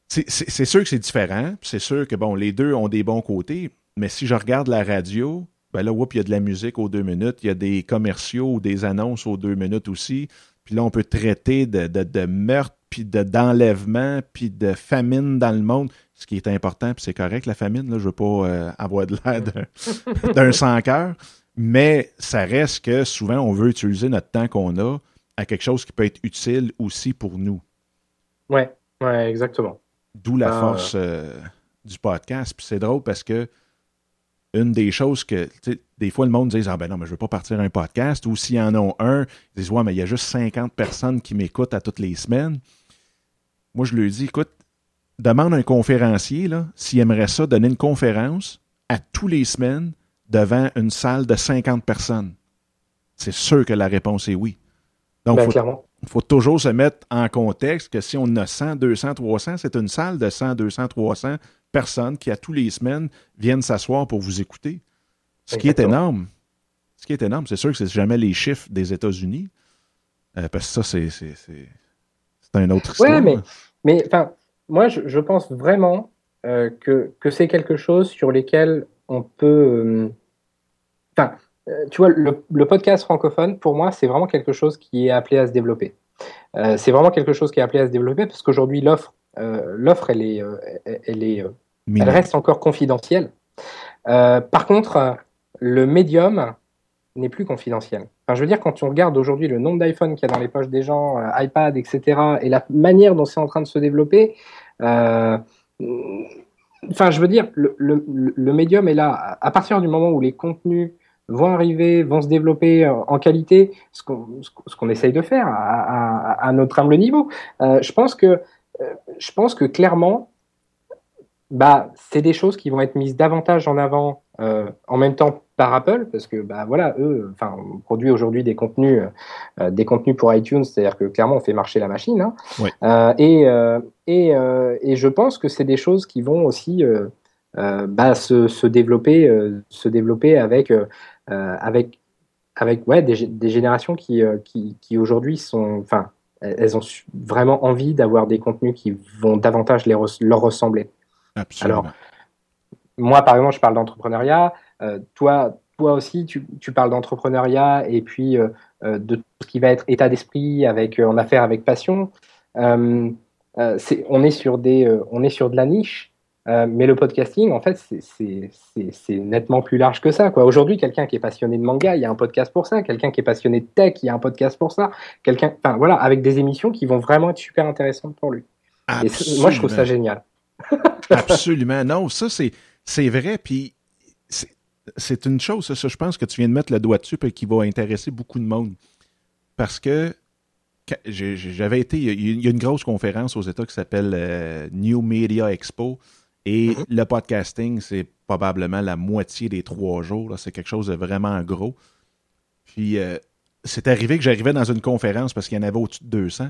c'est sûr que c'est différent. C'est sûr que bon, les deux ont des bons côtés. Mais si je regarde la radio, ben là, il y a de la musique aux deux minutes, il y a des commerciaux ou des annonces aux deux minutes aussi. Puis là, on peut traiter de, de, meurtre, puis d'enlèvement, puis de famine dans le monde, ce qui est important, puis c'est correct, la famine, là, je veux pas euh, avoir de l'air d'un sans-cœur, mais ça reste que souvent, on veut utiliser notre temps qu'on a à quelque chose qui peut être utile aussi pour nous. Ouais, ouais, exactement. D'où la ah, force euh, du podcast. Puis c'est drôle parce que une des choses que, des fois, le monde dit Ah ben non, mais je veux pas partir un podcast. Ou s'il y en a un, ils disent Ouais, mais il y a juste 50 personnes qui m'écoutent à toutes les semaines. Moi, je lui dis Écoute, demande à un conférencier s'il aimerait ça donner une conférence à tous les semaines devant une salle de 50 personnes. C'est sûr que la réponse est oui. Donc, ben, il faut, toujours se mettre en contexte que si on a 100, 200, 300, c'est une salle de 100, 200, 300 personnes qui, à tous les semaines, viennent s'asseoir pour vous écouter. Ce qui est énorme. Ce qui est énorme, c'est sûr que c'est jamais les chiffres des États-Unis, euh, parce que ça, c'est, c'est, un autre histoire. Oui, mais, mais moi, je, pense vraiment euh, que, que c'est quelque chose sur lequel on peut. Euh, enfin, tu vois, le, le, podcast francophone, pour moi, c'est vraiment quelque chose qui est appelé à se développer. c'est vraiment quelque chose qui est appelé à se développer parce qu'aujourd'hui, l'offre, l'offre, elle est, elle est elle reste encore confidentielle. Euh, par contre, le médium n'est plus confidentiel. Enfin, je veux dire, quand on regarde aujourd'hui le nombre d'iPhone qu'il y a dans les poches des gens, euh, iPad, etc., et la manière dont c'est en train de se développer, euh, enfin, je veux dire, le, le, médium est là. À partir du moment où les contenus vont arriver, vont se développer en qualité, ce qu'on qu'on essaye de faire à, à, à, notre humble niveau, je pense que je pense que clairement, bah, c'est des choses qui vont être mises davantage en avant euh, en même temps par Apple, parce que bah voilà, eux, enfin, on produit aujourd'hui des contenus, euh, des contenus pour iTunes, c'est-à-dire que clairement on fait marcher la machine. Hein. Euh, et euh, et, euh, et je pense que c'est des choses qui vont aussi bah, se, se développer, se développer avec avec avec ouais des, des générations qui qui, qui aujourd'hui sont, enfin, elles ont vraiment envie d'avoir des contenus qui vont davantage les leur ressembler. Alors, moi, par exemple, je parle d'entrepreneuriat. Euh, toi, toi aussi, tu, parles d'entrepreneuriat et puis euh, euh, de tout ce qui va être état d'esprit avec en affaires avec passion. on est sur des, on est sur de la niche. Mais le podcasting, en fait, c'est nettement plus large que ça. Aujourd'hui, quelqu'un qui est passionné de manga, il y a un podcast pour ça. Quelqu'un qui est passionné de tech, il y a un podcast pour ça. Quelqu'un, enfin voilà, avec des émissions qui vont vraiment être super intéressantes pour lui. Et moi, je trouve ça génial. Absolument. Non, ça, c'est, c'est vrai. Puis, c'est une chose, ça, je pense que tu viens de mettre le doigt dessus et qui va intéresser beaucoup de monde. Parce que j'avais été. Il y a une grosse conférence aux États qui s'appelle euh, New Media Expo. Et mm-hmm. le podcasting, c'est probablement la moitié des trois jours. C'est quelque chose de vraiment gros. Puis, euh, c'est arrivé que j'arrivais dans une conférence parce qu'il y en avait au-dessus de 200.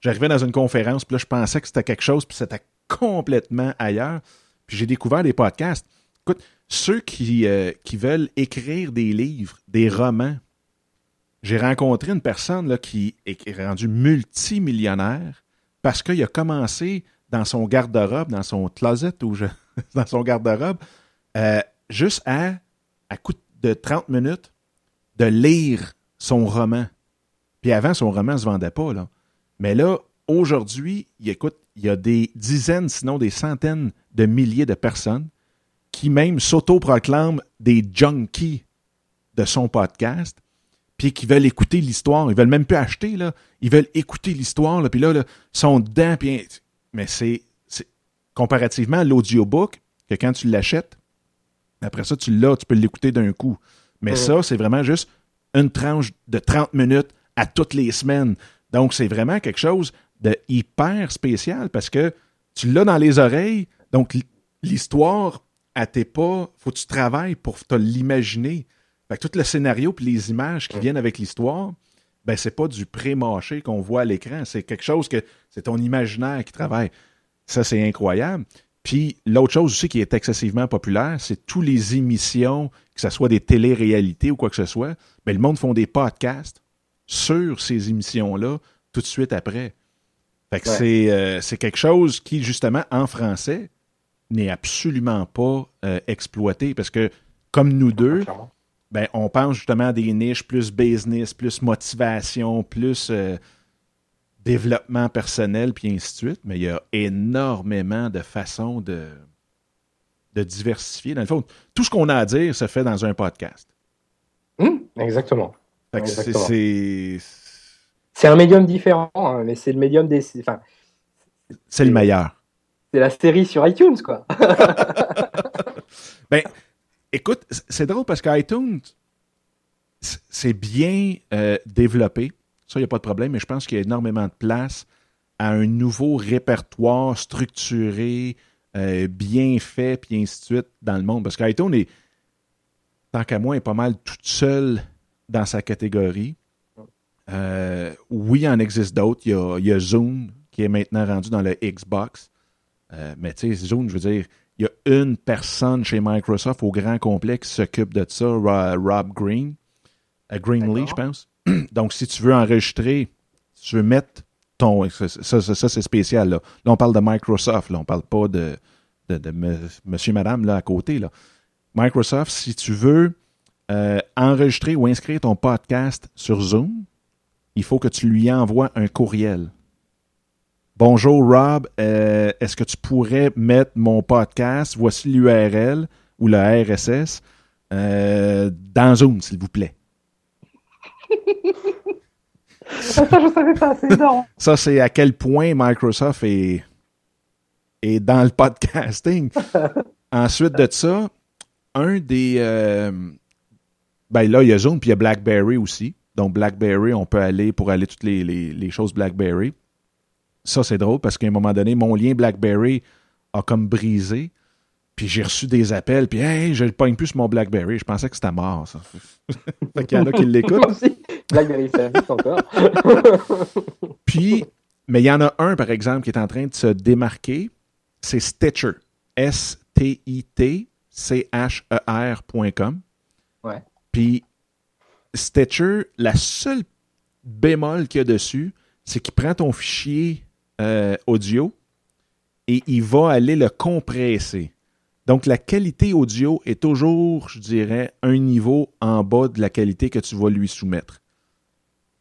J'arrivais dans une conférence, puis là, je pensais que c'était quelque chose, puis c'était complètement ailleurs. Puis j'ai découvert des podcasts. Écoute, ceux qui, euh, qui veulent écrire des livres, des romans, j'ai rencontré une personne là, qui est rendue multimillionnaire parce qu'il a commencé dans son garde-robe, dans son closet ou dans son garde-robe, euh, juste à, à coup de 30 minutes, de lire son roman. Puis avant, son roman ne se vendait pas. Là. Mais là, aujourd'hui, il écoute, il y a des dizaines, sinon des centaines de milliers de personnes qui même s'autoproclament des junkies de son podcast, puis qui veulent écouter l'histoire. Ils veulent même plus acheter, là. Ils veulent écouter l'histoire, là, puis là, là, sont dedans, puis... Mais c'est, comparativement à l'audiobook, que quand tu l'achètes, après ça, tu l'as, tu peux l'écouter d'un coup. Mais Mm. ça, c'est vraiment juste une tranche de 30 minutes à toutes les semaines. Donc, c'est vraiment quelque chose de hyper spécial parce que tu l'as dans les oreilles. Donc, l'histoire, elle t'est pas. Faut que tu travailles pour te l'imaginer. Fait que tout le scénario puis les images qui Mm. viennent avec l'histoire, ben, c'est pas du pré-mâché qu'on voit à l'écran. C'est quelque chose que c'est ton imaginaire qui travaille. Ça, c'est incroyable. Puis l'autre chose aussi qui est excessivement populaire, c'est tous les émissions, que ce soit des télé-réalités ou quoi que ce soit, ben, le monde font des podcasts sur ces émissions-là tout de suite après. Fait que Ouais. c'est, euh, c'est quelque chose qui, justement, en français, n'est absolument pas euh, exploité parce que, comme nous deux, Clairement. Ben, on pense justement à des niches plus business, plus motivation, plus euh, développement personnel, puis ainsi de suite. Mais il y a énormément de façons de, de diversifier. Dans le fond, tout ce qu'on a à dire se fait dans un podcast. Hum, exactement. C'est un médium différent, hein, mais c'est le médium des. Enfin, c'est le meilleur. c'est la série sur iTunes, quoi. Ben, écoute, c'est drôle parce qu'iTunes, c'est bien euh, développé. Ça, il n'y a pas de problème, mais je pense qu'il y a énormément de place à un nouveau répertoire structuré, euh, bien fait, puis ainsi de suite dans le monde. Parce qu'iTunes est, tant qu'à moi, est pas mal toute seule dans sa catégorie. Euh, oui, il en existe d'autres. Il y a, il y a Zoom qui est maintenant rendu dans le Xbox. Mais tu sais, Zoom, je veux dire, il y a une personne chez Microsoft au grand complet qui s'occupe de ça, Ro- Rob Green. Euh, Greenlee, je pense. Donc, si tu veux enregistrer, si tu veux mettre ton. Ça, ça, ça, ça, c'est spécial. Là. là, on parle de Microsoft. Là, on parle pas de, de, de me- monsieur, madame là, à côté. Là. Microsoft, si tu veux euh, enregistrer ou inscrire ton podcast sur Zoom, il faut que tu lui envoies un courriel. Bonjour Rob, euh, est-ce que tu pourrais mettre mon podcast, voici l'URL ou le RSS, euh, dans Zoom, s'il vous plaît? ça, je savais pas, c'est. Ça, c'est à quel point Microsoft est, est dans le podcasting. Ensuite de ça, un des... euh, ben là, il y a Zoom, puis il y a BlackBerry aussi. Donc, BlackBerry, on peut aller pour aller toutes les, les- les choses BlackBerry. Ça, c'est drôle parce qu'à un moment donné, mon lien BlackBerry a comme brisé. Puis j'ai reçu des appels, puis hey, je le pogne plus sur mon BlackBerry. Je pensais que c'était mort, ça. fait qu'il y en a qui l'écoutent. BlackBerry Service encore. Puis, mais il y en a un, par exemple, qui est en train de se démarquer. C'est Stitcher. S-T-I-T-C-H-E-R.com. Ouais. Puis, Stitcher, la seule bémol qu'il y a dessus, c'est qu'il prend ton fichier euh, audio et il va aller le compresser. Donc, la qualité audio est toujours, je dirais, un niveau en bas de la qualité que tu vas lui soumettre.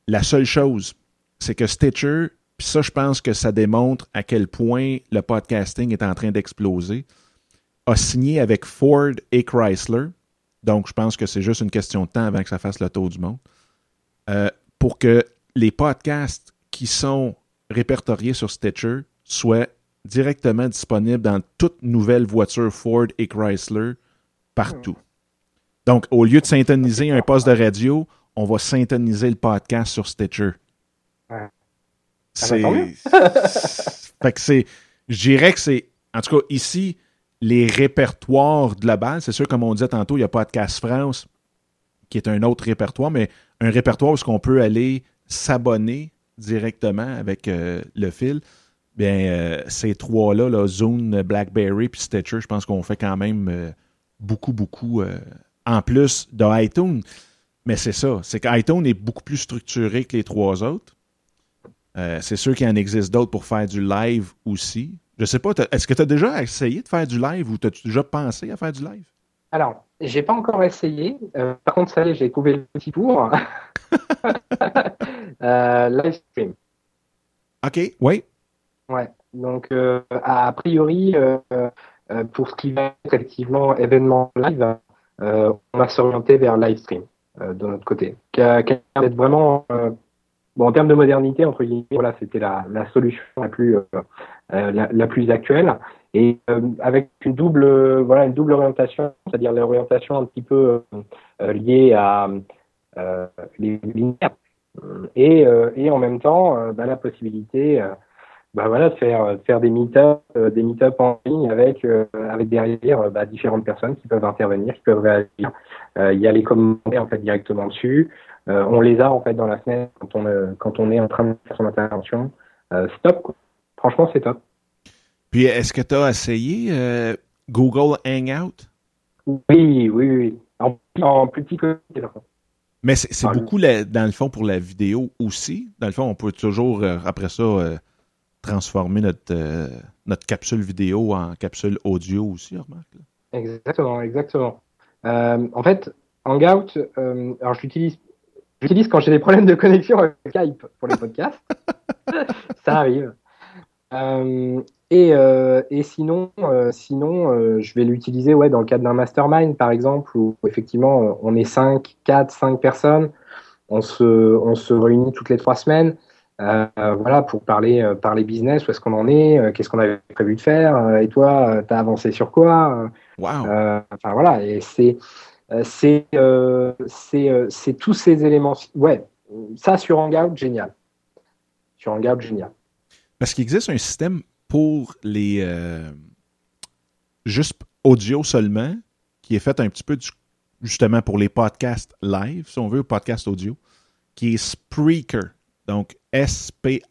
La seule chose, c'est que Stitcher, puis ça, je pense que ça démontre à quel point le podcasting est en train d'exploser, a signé avec Ford et Chrysler. Donc, je pense que c'est juste une question de temps avant que ça fasse le tour du monde. euh, pour que les podcasts qui sont répertoriés sur Stitcher soient directement disponibles dans toute nouvelle voiture Ford et Chrysler partout. Donc, au lieu de syntoniser un poste de radio, on va syntoniser le podcast sur Stitcher. C'est. Ah, fait que c'est. Je dirais que c'est. En tout cas, ici, les répertoires globaux, c'est sûr, comme on disait tantôt, il y a Podcast France, qui est un autre répertoire, mais un répertoire où on peut aller s'abonner directement avec euh, le fil. Bien, euh, ces trois-là, là, Zoom, BlackBerry puis Stitcher, je pense qu'on fait quand même euh, beaucoup, beaucoup en plus de iTunes. Mais c'est ça, c'est qu'iTunes est beaucoup plus structuré que les trois autres. C'est sûr qu'il en existe d'autres pour faire du live aussi. Je sais pas, est-ce que tu as déjà essayé de faire du live ou as-tu déjà pensé à faire du live? Alors, j'ai pas encore essayé. Euh, par contre, ça y est, j'ai trouvé le petit pour. euh, live stream. OK, oui. Ouais. Donc, euh, a priori, pour ce qui va être effectivement événement live, on va s'orienter vers live stream de notre côté. Qui a, qui a l'air d'être vraiment en termes de modernité, entre guillemets, voilà, c'était la, solution la plus, la, la, plus actuelle. Et avec une double, voilà, une double orientation, c'est-à-dire l'orientation un petit peu liée à les linéaires et, et en même temps bah, la possibilité bah voilà, faire faire des meet-up, euh, des meet-up en ligne avec euh, avec derrière euh, bah, différentes personnes qui peuvent intervenir, qui peuvent réagir. Il y a les commentaires en fait directement dessus. On les a en fait dans la fenêtre quand on quand on est en train de faire son intervention. stop. Quoi. Franchement, c'est top. Puis est-ce que tu as essayé Google Hangout? Oui, oui, oui. En, en plus petit que mais c'est beaucoup, dans le fond, pour la vidéo aussi. Dans le fond, on peut toujours, après ça, transformer notre, euh, notre capsule vidéo en capsule audio aussi, remarque. Exactement, exactement. Euh, en fait, Hangout, euh, alors j'utilise j'utilise quand j'ai des problèmes de connexion avec Skype pour les podcasts. Ça arrive. et, et sinon, sinon je vais l'utiliser ouais, dans le cadre d'un mastermind, par exemple, où effectivement on est 5, 4, 5 personnes. On se, on se réunit toutes les trois semaines. Euh, voilà, pour parler, euh, parler business, où est-ce qu'on en est, euh, qu'est-ce qu'on avait prévu de faire, et toi, tu as avancé sur quoi Enfin voilà, et c'est c'est c'est tous ces éléments. Ouais, ça sur Hangout, génial. Sur Hangout, génial. Parce qu'il existe un système pour les juste audio seulement, qui est fait un petit peu justement pour les podcasts live, si on veut, podcast audio, qui est Spreaker. Donc, S-P-R-E-A-K-E-R.com.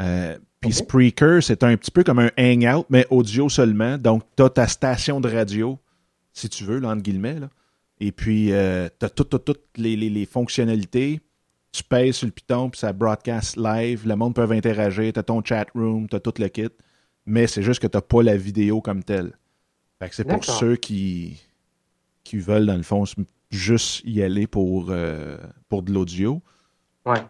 Euh, puis Spreaker, c'est un petit peu comme un hangout, mais audio seulement. Donc, tu as ta station de radio, si tu veux, là, entre guillemets. Là. Et puis, euh, tu as toutes les, les, fonctionnalités. Tu payes sur le piton, puis ça broadcast live. Le monde peut interagir. Tu as ton chat room, tu as tout le kit. Mais c'est juste que tu n'as pas la vidéo comme telle. Fait que c'est pour ceux qui, qui veulent, dans le fond, juste y aller pour, euh, pour de l'audio. Ouais.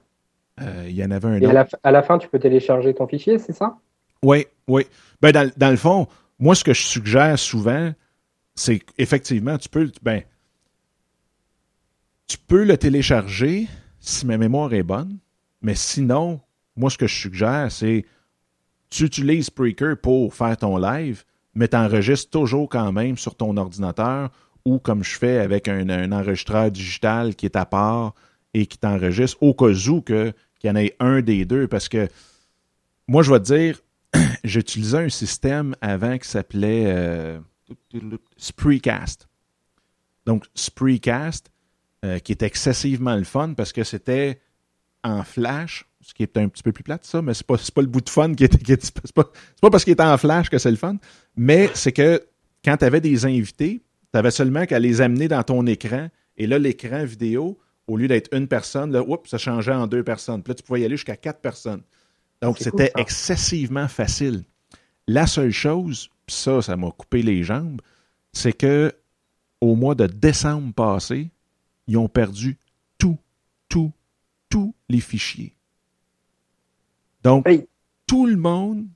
Euh, il y en avait un Et À, la, fin, tu peux télécharger ton fichier, c'est ça? Oui, oui. Ben, dans, dans, le fond, moi, ce que je suggère souvent, c'est qu'effectivement, tu peux. Ben, tu peux le télécharger si ma mémoire est bonne, mais sinon, moi, ce que je suggère, c'est tu utilises Spreaker pour faire ton live, mais tu enregistres toujours quand même sur ton ordinateur ou comme je fais avec un, enregistreur digital qui est à part et qui t'enregistre au cas où qu'il y en ait un des deux. Parce que moi, je vais te dire, j'utilisais un système avant qui s'appelait euh, Spreecast. Donc, Spreecast, euh, qui est excessivement le fun parce que c'était en flash, ce qui est un petit peu plus plate, ça, mais c'est pas, pas le bout de fun qui était. pas, pas parce qu'il était en flash que c'est le fun, mais c'est que quand tu avais des invités, tu avais seulement qu'à les amener dans ton écran. Et là, l'écran vidéo, au lieu d'être une personne, là, oups, ça changeait en deux personnes. Puis là, tu pouvais y aller jusqu'à quatre personnes. Donc, c'était excessivement facile. La seule chose, ça, ça m'a coupé les jambes, c'est que au mois de décembre passé, ils ont perdu tout, tout, tous les fichiers. Donc, tout le monde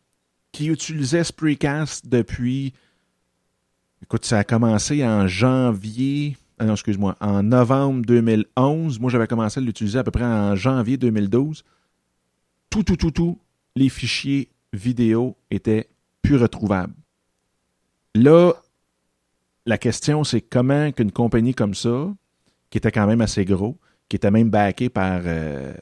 qui utilisait Spreecast depuis Écoute, ça a commencé en janvier. Ah non, excuse-moi, en novembre 2011. Moi, j'avais commencé à l'utiliser à peu près en janvier 2012. Tout, tout, tout, tout, les fichiers vidéo étaient plus retrouvables. Là, la question, c'est comment qu'une compagnie comme ça, qui était quand même assez gros, qui était même backé par, euh,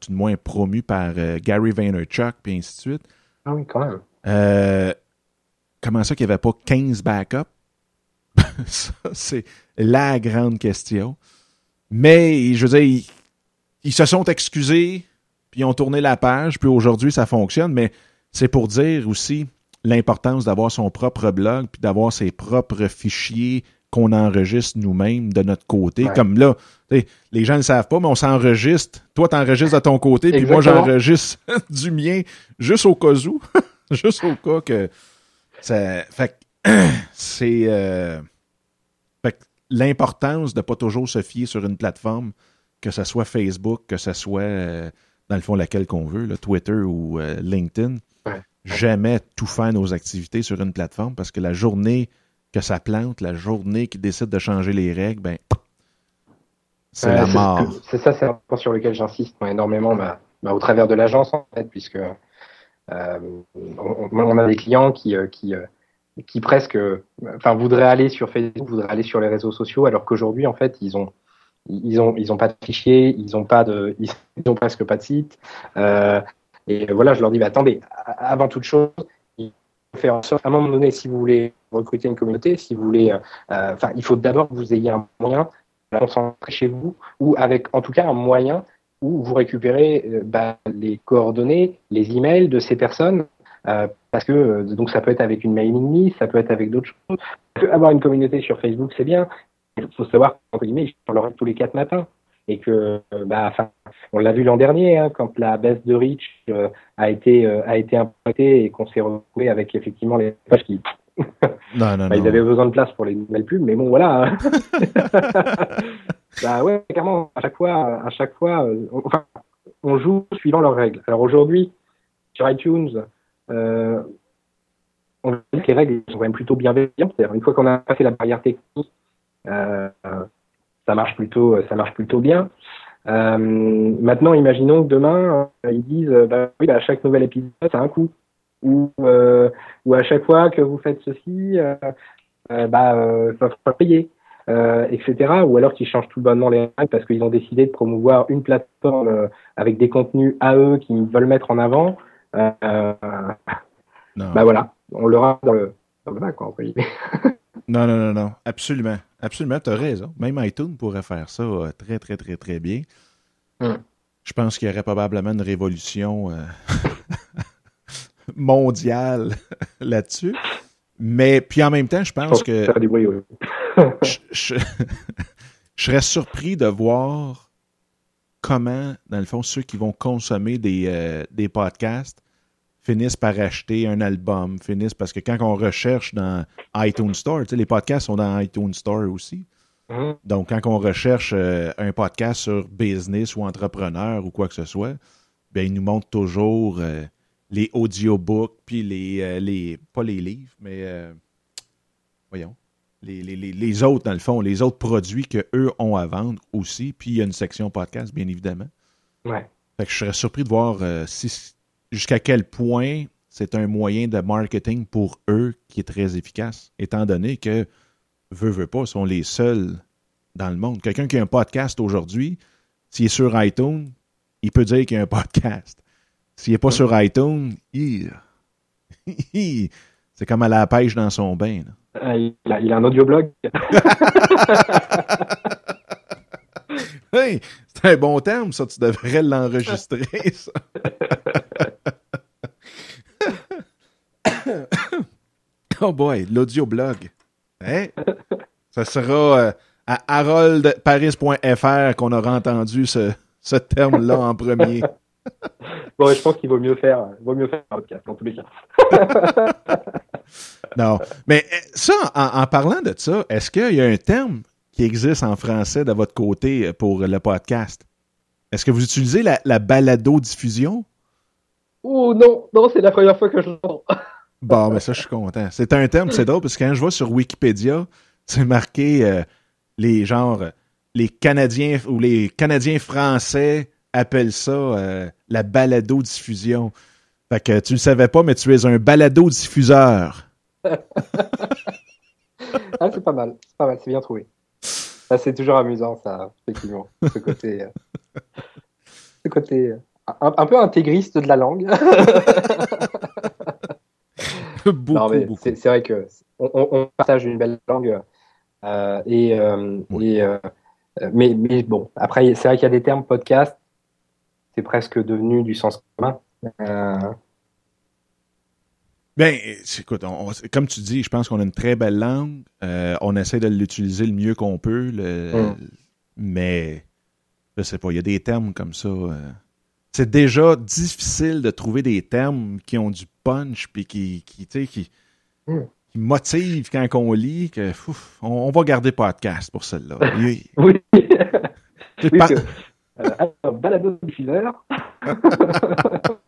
tout de moins promu par euh, Gary Vaynerchuk, puis ainsi de suite. Ah oui, quand même. Euh, comment ça qu'il n'y avait pas 15 backups? ça, c'est la grande question. Mais, je veux dire, ils, se sont excusés, puis ils ont tourné la page, puis aujourd'hui, ça fonctionne. Mais c'est pour dire aussi l'importance d'avoir son propre blog, puis d'avoir ses propres fichiers qu'on enregistre nous-mêmes de notre côté. Comme là, les gens ne le savent pas, mais on s'enregistre. Toi, tu enregistres de ton côté, puis moi, j'enregistre du mien, juste au cas où. juste au cas que ça. Fait c'est. Euh, l'importance de ne pas toujours se fier sur une plateforme, que ce soit Facebook, que ce soit, euh, dans le fond, laquelle qu'on veut, Twitter ou euh, LinkedIn. Jamais tout faire nos activités sur une plateforme parce que la journée que ça plante, la journée qui décide de changer les règles, ben, c'est la mort. C'est ça, c'est un point sur lequel j'insiste énormément bah, bah, au travers de l'agence, en fait, puisque euh, on, a des clients qui, euh, qui, euh, qui presque enfin, voudraient aller sur Facebook, voudraient aller sur les réseaux sociaux, alors qu'aujourd'hui, en fait, ils ont ils ont ils ont pas de fichiers, ils ont pas de ils ont presque pas de site. et voilà, je leur dis bah, attendez, avant toute chose, il faut faire en sorte à un moment donné, si vous voulez recruter une communauté, si vous voulez, enfin, il faut d'abord que vous ayez un moyen de concentrer chez vous ou avec en tout cas un moyen où vous récupérez euh, bah, les coordonnées, les emails de ces personnes, euh, parce que euh, donc ça peut être avec une mailing list, ça peut être avec d'autres choses. Avoir une communauté sur Facebook, c'est bien. Il faut savoir qu'entre guillemets, je parlerai tous les quatre matins et que bah enfin on l'a vu l'an dernier hein, quand la baisse de reach a été a été impactée et qu'on s'est retrouvé avec effectivement les pages qui non, non, bah, ils avaient besoin de place pour les nouvelles pubs mais bon voilà Bah ouais, clairement, à chaque fois, à chaque fois, euh, on, enfin, on joue suivant leurs règles. Alors aujourd'hui, sur iTunes, euh, on voit que les règles sont quand même plutôt bienveillantes. Une fois qu'on a passé la barrière technique, euh, ça marche plutôt, ça marche plutôt bien. Euh, maintenant, imaginons que demain, ils disent, bah oui, bah, à chaque nouvel épisode, ça a un coût. Ou, ou à chaque fois que vous faites ceci, bah, ça va payer etc. Ou alors qu'ils changent tout bonnement les règles parce qu'ils ont décidé de promouvoir une plateforme avec des contenus à eux qu'ils veulent mettre en avant. Euh, bah voilà, on l'aura dans le, dans le bac, quoi, non, non, non, non, absolument. Absolument, tu as raison. Même iTunes pourrait faire ça euh, très, très, très, très bien. Hmm. Je pense qu'il y aurait probablement une révolution euh, mondiale là-dessus. Mais puis en même temps, je pense que. je, serais surpris de voir comment, dans le fond, ceux qui vont consommer des, euh, des podcasts finissent par acheter un album, finissent parce que quand on recherche dans iTunes Store, tu sais, les podcasts sont dans iTunes Store aussi. Mm-hmm. Donc, quand on recherche euh, un podcast sur business ou entrepreneur ou quoi que ce soit, ben, il nous montre toujours euh, les audiobooks, puis les, les. Pas les livres, mais. voyons les, autres, dans le fond, les autres produits qu'eux ont à vendre aussi. Puis il y a une section podcast, bien évidemment. Ouais. Fait que je serais surpris de voir euh, si, jusqu'à quel point c'est un moyen de marketing pour eux qui est très efficace, étant donné que, veut, veut pas, sont les seuls dans le monde. Quelqu'un qui a un podcast aujourd'hui, s'il est sur iTunes, il peut dire qu'il y a un podcast. S'il n'est pas sur iTunes, c'est comme à la pêche dans son bain. Euh, il, a, il, a, un audioblog. hey, c'est un bon terme, ça. Tu devrais l'enregistrer, ça. oh boy, l'audioblog. Hein? Ça sera euh, à haroldparis.fr qu'on aura entendu ce, ce terme-là en premier. bon, je pense qu'il vaut mieux faire, vaut mieux faire un podcast, en tous les cas. Non. Mais eh, ça, en, parlant de ça, est-ce qu'il y a un terme qui existe en français de votre côté pour le podcast? Est-ce que vous utilisez la, la balado-diffusion? Oh non, non, c'est la première fois que je l'entends. bon, mais ça, je suis content. C'est un terme, c'est drôle, parce que quand je vois sur Wikipédia, c'est marqué euh, les genres, les Canadiens ou les Canadiens français appellent ça euh, la balado-diffusion. Fait que tu le savais pas, mais tu es un balado-diffuseur. ah, c'est pas mal, c'est pas mal, c'est bien trouvé. c'est toujours amusant, ça, effectivement, ce côté, euh, ce côté euh, un, peu intégriste de la langue. beaucoup, C'est vrai que on, partage une belle langue et, mais, mais bon, après, c'est vrai qu'il y a des termes podcast c'est presque devenu du sens commun. Euh... Ben, écoute, comme tu dis, je pense qu'on a une très belle langue. Euh, on essaie de l'utiliser le mieux qu'on peut. Mm. Mais, je sais pas, il y a des termes comme ça. Euh, c'est déjà difficile de trouver des termes qui ont du punch puis qui, qui, qui, mm. qui motivent quand on lit. Que, on, va garder podcast pour celle-là. oui. oui euh, balado diffuseur.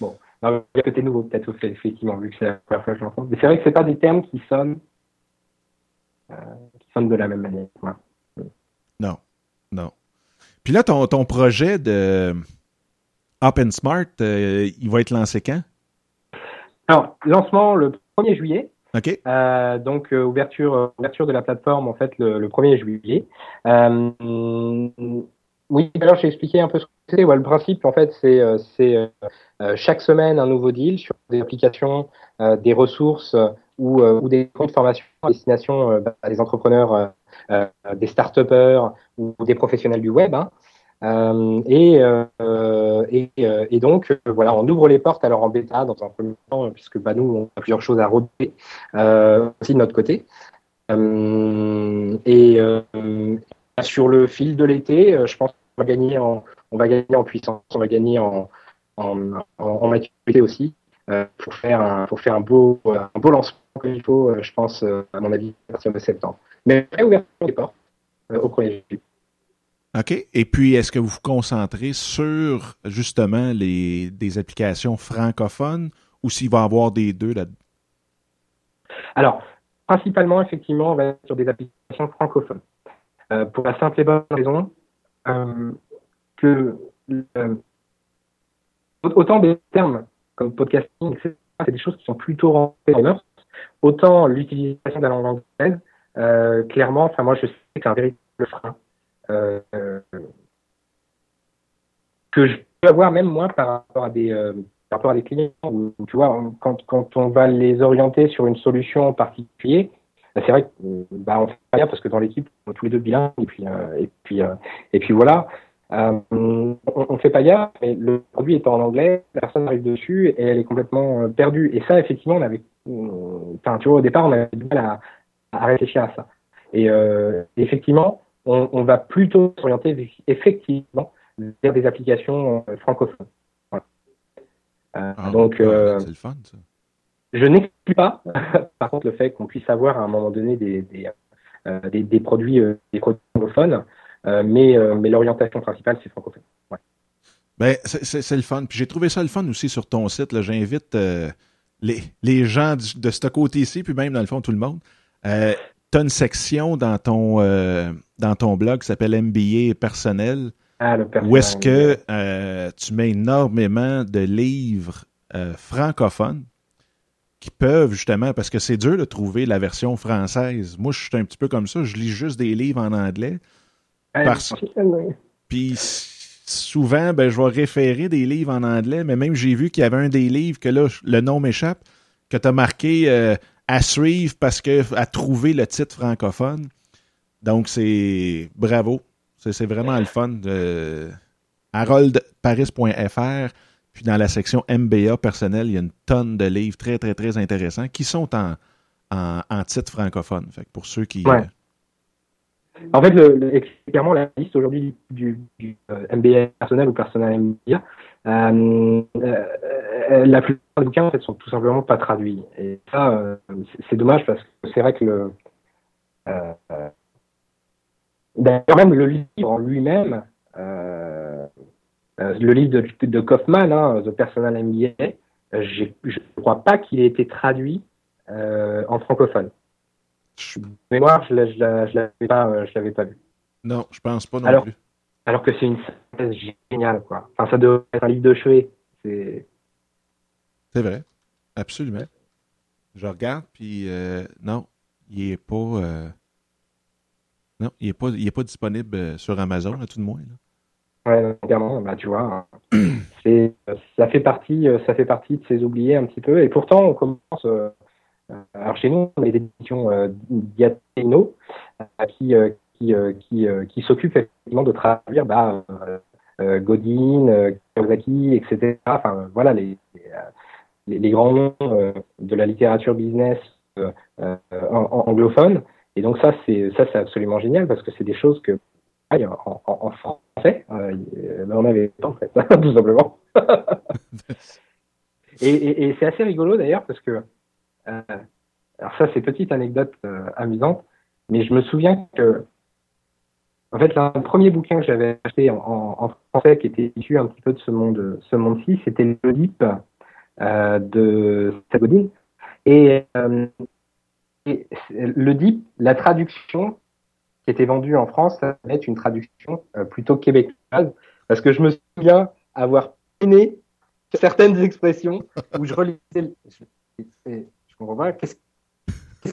bon, il y a côté nouveau peut-être effectivement vu que c'est la première fois que je l'entends. Mais c'est vrai que c'est pas des termes qui sonnent, euh, qui sonnent de la même manière. Non. Non. Puis là, ton, ton projet de Up and Smart, euh, il va être lancé quand? Alors, lancement le 1er juillet. OK. Euh, donc, euh, ouverture, ouverture de la plateforme, en fait, le, le 1er juillet. Euh, oui, alors j'ai expliqué un peu ce. Ouais, le principe, en fait, c'est c'est chaque semaine un nouveau deal sur des applications, des ressources ou, ou des comptes de formation à destination bah, des entrepreneurs, des start-upers ou des professionnels du web. Hein. Euh, et, euh, et, euh, donc, voilà, on ouvre les portes alors en bêta dans un premier temps, puisque bah, nous, on a plusieurs choses à roder aussi de notre côté. et sur le fil de l'été, je pense qu'on va gagner en, on va gagner en puissance, on va gagner en, en, en maturité aussi pour faire un, pour faire un beau, un beau lancement comme il faut, je pense, à mon avis, à partir de septembre. Mais après, ouverture les portes au premier juillet. OK. Et puis, est-ce que vous vous concentrez sur justement les, des applications francophones ou s'il va y avoir des deux là Alors, principalement, effectivement, on va être sur des applications francophones. Euh, pour la simple et bonne raison euh, que euh, autant des termes comme podcasting, etc., c'est des choses qui sont plutôt rentrées en mœurs, autant l'utilisation de la langue anglaise, clairement, enfin moi je sais que c'est un véritable frein euh, que je peux avoir même moi par rapport à des euh, par rapport à des clients où, tu vois quand, quand on va les orienter sur une solution en particulier bah, c'est vrai que bah, on fait bien parce que dans l'équipe on est tous les deux bilingues et puis euh, et puis et puis voilà euh, on, on fait pas gaffe, mais le produit est en anglais, la personne arrive dessus et elle est complètement perdue. Et ça, effectivement, on avait, enfin, tu vois, au départ, on avait du mal à, à réfléchir à ça. Et euh, effectivement, on, va plutôt s'orienter effectivement vers des applications euh, francophones. Euh, ah, donc, euh, c'est le fun, ça. je n'exclus pas, par contre, le fait qu'on puisse avoir à un moment donné des, des, des, produits, des produits francophones, mais, mais l'orientation principale, c'est francophone. Ben, c'est le fun. Puis j'ai trouvé ça le fun aussi sur ton site. J'invite les, les gens de ce côté-ci, puis même dans le fond tout le monde. Euh, tu as une section dans ton, euh, dans ton blog qui s'appelle MBA personnel. Ah, où est-ce que euh, tu mets énormément de livres euh, francophones qui peuvent justement, parce que c'est dur de trouver la version française. Moi, je suis un petit peu comme ça, je lis juste des livres en anglais. Parce... Puis souvent, ben, je vais référer des livres en anglais, mais même j'ai vu qu'il y avait un des livres que là, le nom m'échappe, que tu as marqué à suivre parce que à trouver le titre francophone. Donc, c'est bravo. C'est vraiment le fun. De... haroldparis.fr. Puis dans la section MBA personnel, il y a une tonne de livres très, très, très intéressants qui sont en, en, titre francophone. Fait pour ceux qui. En fait, le, clairement, la liste aujourd'hui du, euh, MBA personnel ou personnel MBA, euh, euh, la plupart des bouquins en fait, sont tout simplement pas traduits. Et ça, c'est dommage parce que c'est vrai que le. D'ailleurs, même le livre en lui-même, le livre de, de Kaufman, hein, The Personal MBA, je ne crois pas qu'il ait été traduit en francophone. De mémoire, je ne l'avais pas, je pas vu. Non, je pense pas non plus. Alors que c'est une synthèse géniale, quoi. Enfin, ça devrait être un livre de chevet. C'est. C'est vrai. Absolument. Je regarde, puis euh, non, il n'est pas. Euh, non, il n'est pas, il est pas disponible euh, sur Amazon, à tout de moins. Là. Ouais, bah, tu vois, c'est, ça fait partie, ça fait partie de ces oubliés un petit peu. Et pourtant, on commence. Alors chez nous, on a des éditions euh, Diatino qui, qui, euh, qui, euh, qui s'occupe effectivement de traduire bah, euh, Godin, Kawasaki, etc. Enfin, voilà les, les, les grands noms de la littérature business anglophone. Et donc ça, c'est ça, c'est absolument génial parce que c'est des choses que en, en, français, on n'avait pas en fait, tout simplement. et, et, et c'est assez rigolo d'ailleurs parce que, alors ça, c'est petite anecdote amusante, mais je me souviens que en fait, le premier bouquin que j'avais acheté en, français, qui était issu un petit peu de ce monde, ce monde-ci, c'était le Deep euh, de Sagodin. Et, euh, le Deep, la traduction, qui était vendu en France, ça va être une traduction plutôt québécoise, parce que je me souviens avoir peiné certaines expressions où je relisais. Je, je comprends pas? Qu'est-ce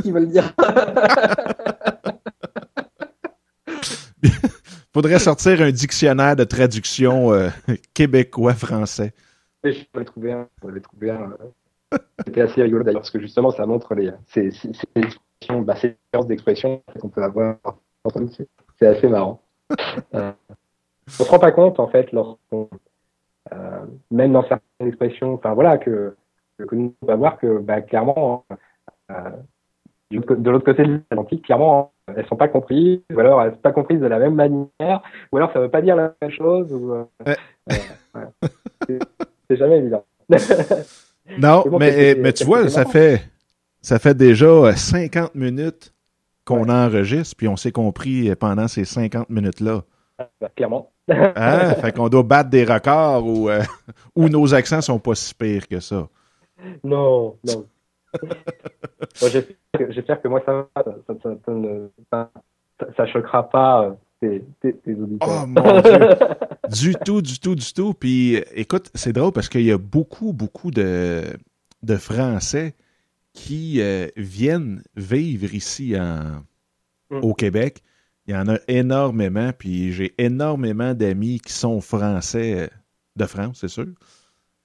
qu'ils veulent dire? Faudrait sortir un dictionnaire de traduction euh, québécois-français. Je vais trouver un. Je trouver un. Euh, c'était assez rigolo d'ailleurs, parce que justement, ça montre les, ces, ces, expressions, bah, ces d'expression qu'on peut avoir. C'est assez marrant. Euh, on se rend pas compte, en fait, lorsqu'on euh, même dans certaines expressions, enfin voilà, que, que nous on va voir que bah, clairement, euh, de l'autre côté de l'Atlantique, clairement, elles sont pas comprises, ou alors elles sont pas comprises de la même manière, ou alors ça veut pas dire la même chose. Ou, euh, c'est jamais évident. non, mais, mais tu vois, ça fait, ça fait déjà 50 minutes qu'on enregistre, puis on s'est compris pendant ces 50 minutes-là. Bah, clairement. hein? Fait qu'on doit battre des records ou, euh, ou nos accents sont pas si pires que ça. Non, non. J'espère que moi, ça. Ça, ça, ça, choquera pas euh, tes, tes, auditeurs. Oh mon Dieu! du tout, du tout, du tout. Puis écoute, c'est drôle parce qu'il y a beaucoup, beaucoup de, de Français qui euh, viennent vivre ici en, mm. au Québec il y en a énormément, puis j'ai énormément d'amis qui sont français euh, de France, c'est sûr.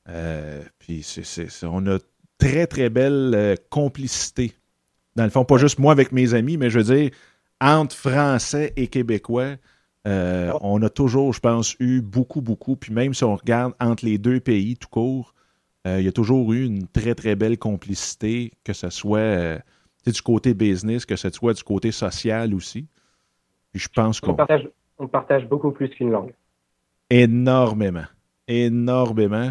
Euh, puis c'est, on a très, très belle euh, complicité. Dans le fond, pas juste moi avec mes amis, mais je veux dire, entre Français et Québécois, on a toujours, je pense, eu beaucoup, beaucoup. Puis même si on regarde entre les deux pays tout court, il y a toujours eu une très, très belle complicité, que ce soit du côté business, que ce soit du côté social aussi je pense qu'on. On partage, beaucoup plus qu'une langue. Énormément. Énormément.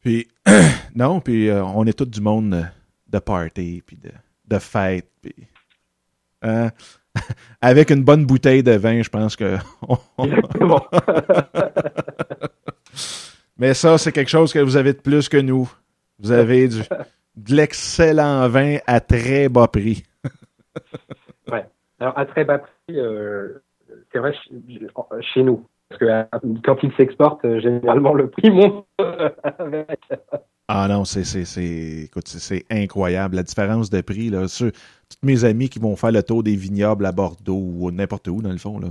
puis, non, puis euh, on est tout du monde de party, puis de, de fête, puis. Hein, avec une bonne bouteille de vin, je pense que. Mais ça, c'est quelque chose que vous avez de plus que nous. Vous avez du, de l'excellent vin à très bas prix. ouais. Alors, à très bas prix, euh, c'est vrai chez nous. Parce que euh, quand il s'exporte, euh, généralement, le prix monte avec. Ah non, c'est, c'est, c'est, c'est incroyable. La différence de prix, là. Sur, toutes mes amis qui vont faire le tour des vignobles à Bordeaux ou n'importe où, dans le fond, là,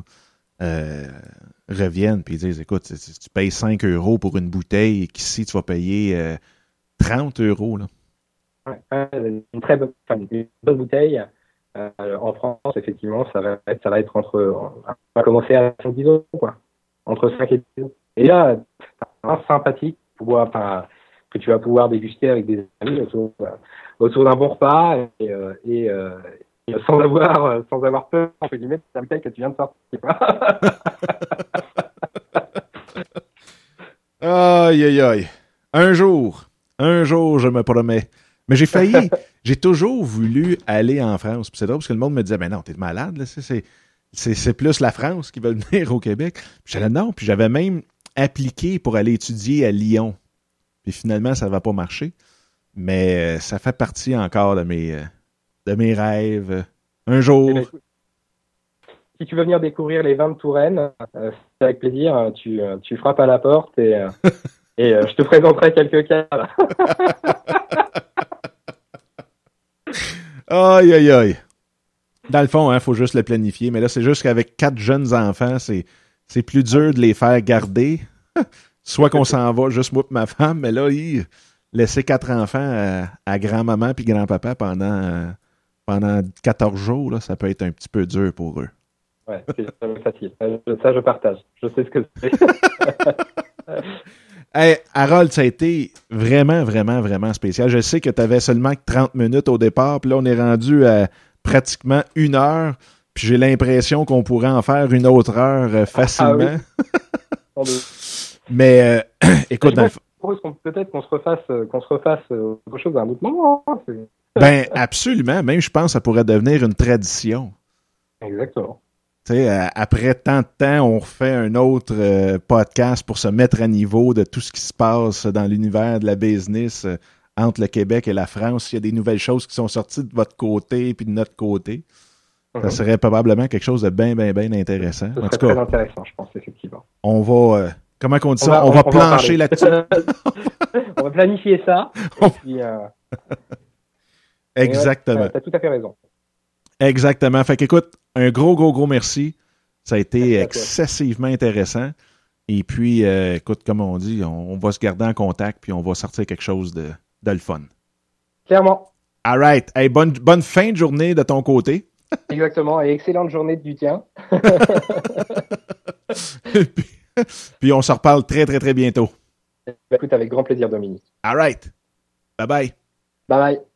euh, reviennent et disent, écoute, tu payes 5 euros pour une bouteille et qu'ici, tu vas payer euh, 30 euros, là. Ouais, une très bonne, une bonne bouteille euh, en France, effectivement, ça va être, ça va être entre, on va commencer à 5 euros, quoi. Entre 5 et 10 euros. Et là, un sympathique, pouvoir, enfin, que tu vas pouvoir déguster avec des amis autour, autour d'un bon repas et, euh, et, euh, et, sans avoir, sans avoir peur, entre guillemets, de la bouteille que tu viens de sortir. aïe, aïe, aïe. Un jour, un jour, je me promets. Mais j'ai failli, j'ai toujours voulu aller en France. c'est drôle parce que le monde me disait, mais non, t'es malade, là, c'est, plus la France qui veut venir au Québec. Puis j'allais non, puis j'avais même appliqué pour aller étudier à Lyon. Puis finalement, ça va pas marcher. Mais euh, ça fait partie encore de mes, euh, de mes rêves. Un jour. Eh ben, si tu veux venir découvrir les vins de Touraine, euh, c'est avec plaisir. Tu, tu frappes à la porte et, et je te présenterai quelques cas. Aïe, aïe, aïe. Dans le fond, il hein, faut juste le planifier. Mais là, c'est juste qu'avec quatre jeunes enfants, c'est, c'est plus dur de les faire garder. Soit qu'on s'en va, juste moi et ma femme, mais là, il, laisser quatre enfants à, grand-maman puis grand-papa pendant, pendant 14 jours, là, ça peut être un petit peu dur pour eux. Ouais, c'est facile. Ça, je partage. Je sais ce que c'est. Hey, Harold, ça a été vraiment, vraiment, vraiment spécial. Je sais que tu avais seulement 30 minutes au départ, puis là, on est rendu à pratiquement une heure, puis j'ai l'impression qu'on pourrait en faire une autre heure euh, ah facilement. Mais euh, écoute, peut-être qu'on se refasse, euh, qu'on se refasse autre chose à un autre moment. Hein, ben, absolument. Même, je pense, que ça pourrait devenir une tradition. Exactement. Après tant de temps, on refait un autre euh, podcast pour se mettre à niveau de tout ce qui se passe dans l'univers de la business euh, entre le Québec et la France. Il y a des nouvelles choses qui sont sorties de votre côté puis de notre côté. Ça Mhm. serait probablement quelque chose de bien, bien, bien intéressant. Ce En tout très cas, intéressant, je pense, effectivement. on va. euh, comment on dit On ça? va- on, on- va on va plancher là-dessus. on va planifier ça. et puis, euh, mais ouais, Exactement. t'as- T'as tout à fait raison. Exactement. Fait qu'écoute, un gros, gros, gros merci. Ça a été Merci excessivement intéressant. Et puis, euh, écoute, comme on dit, on, on va se garder en contact, puis on va sortir quelque chose de, de le fun. Clairement. All right. Hey, bonne, bonne fin de journée de ton côté. Exactement. Et excellente journée du tien. puis, puis on se reparle très, très, très bientôt. Bah, écoute, avec grand plaisir, Dominique. All right. Bye bye. Bye bye.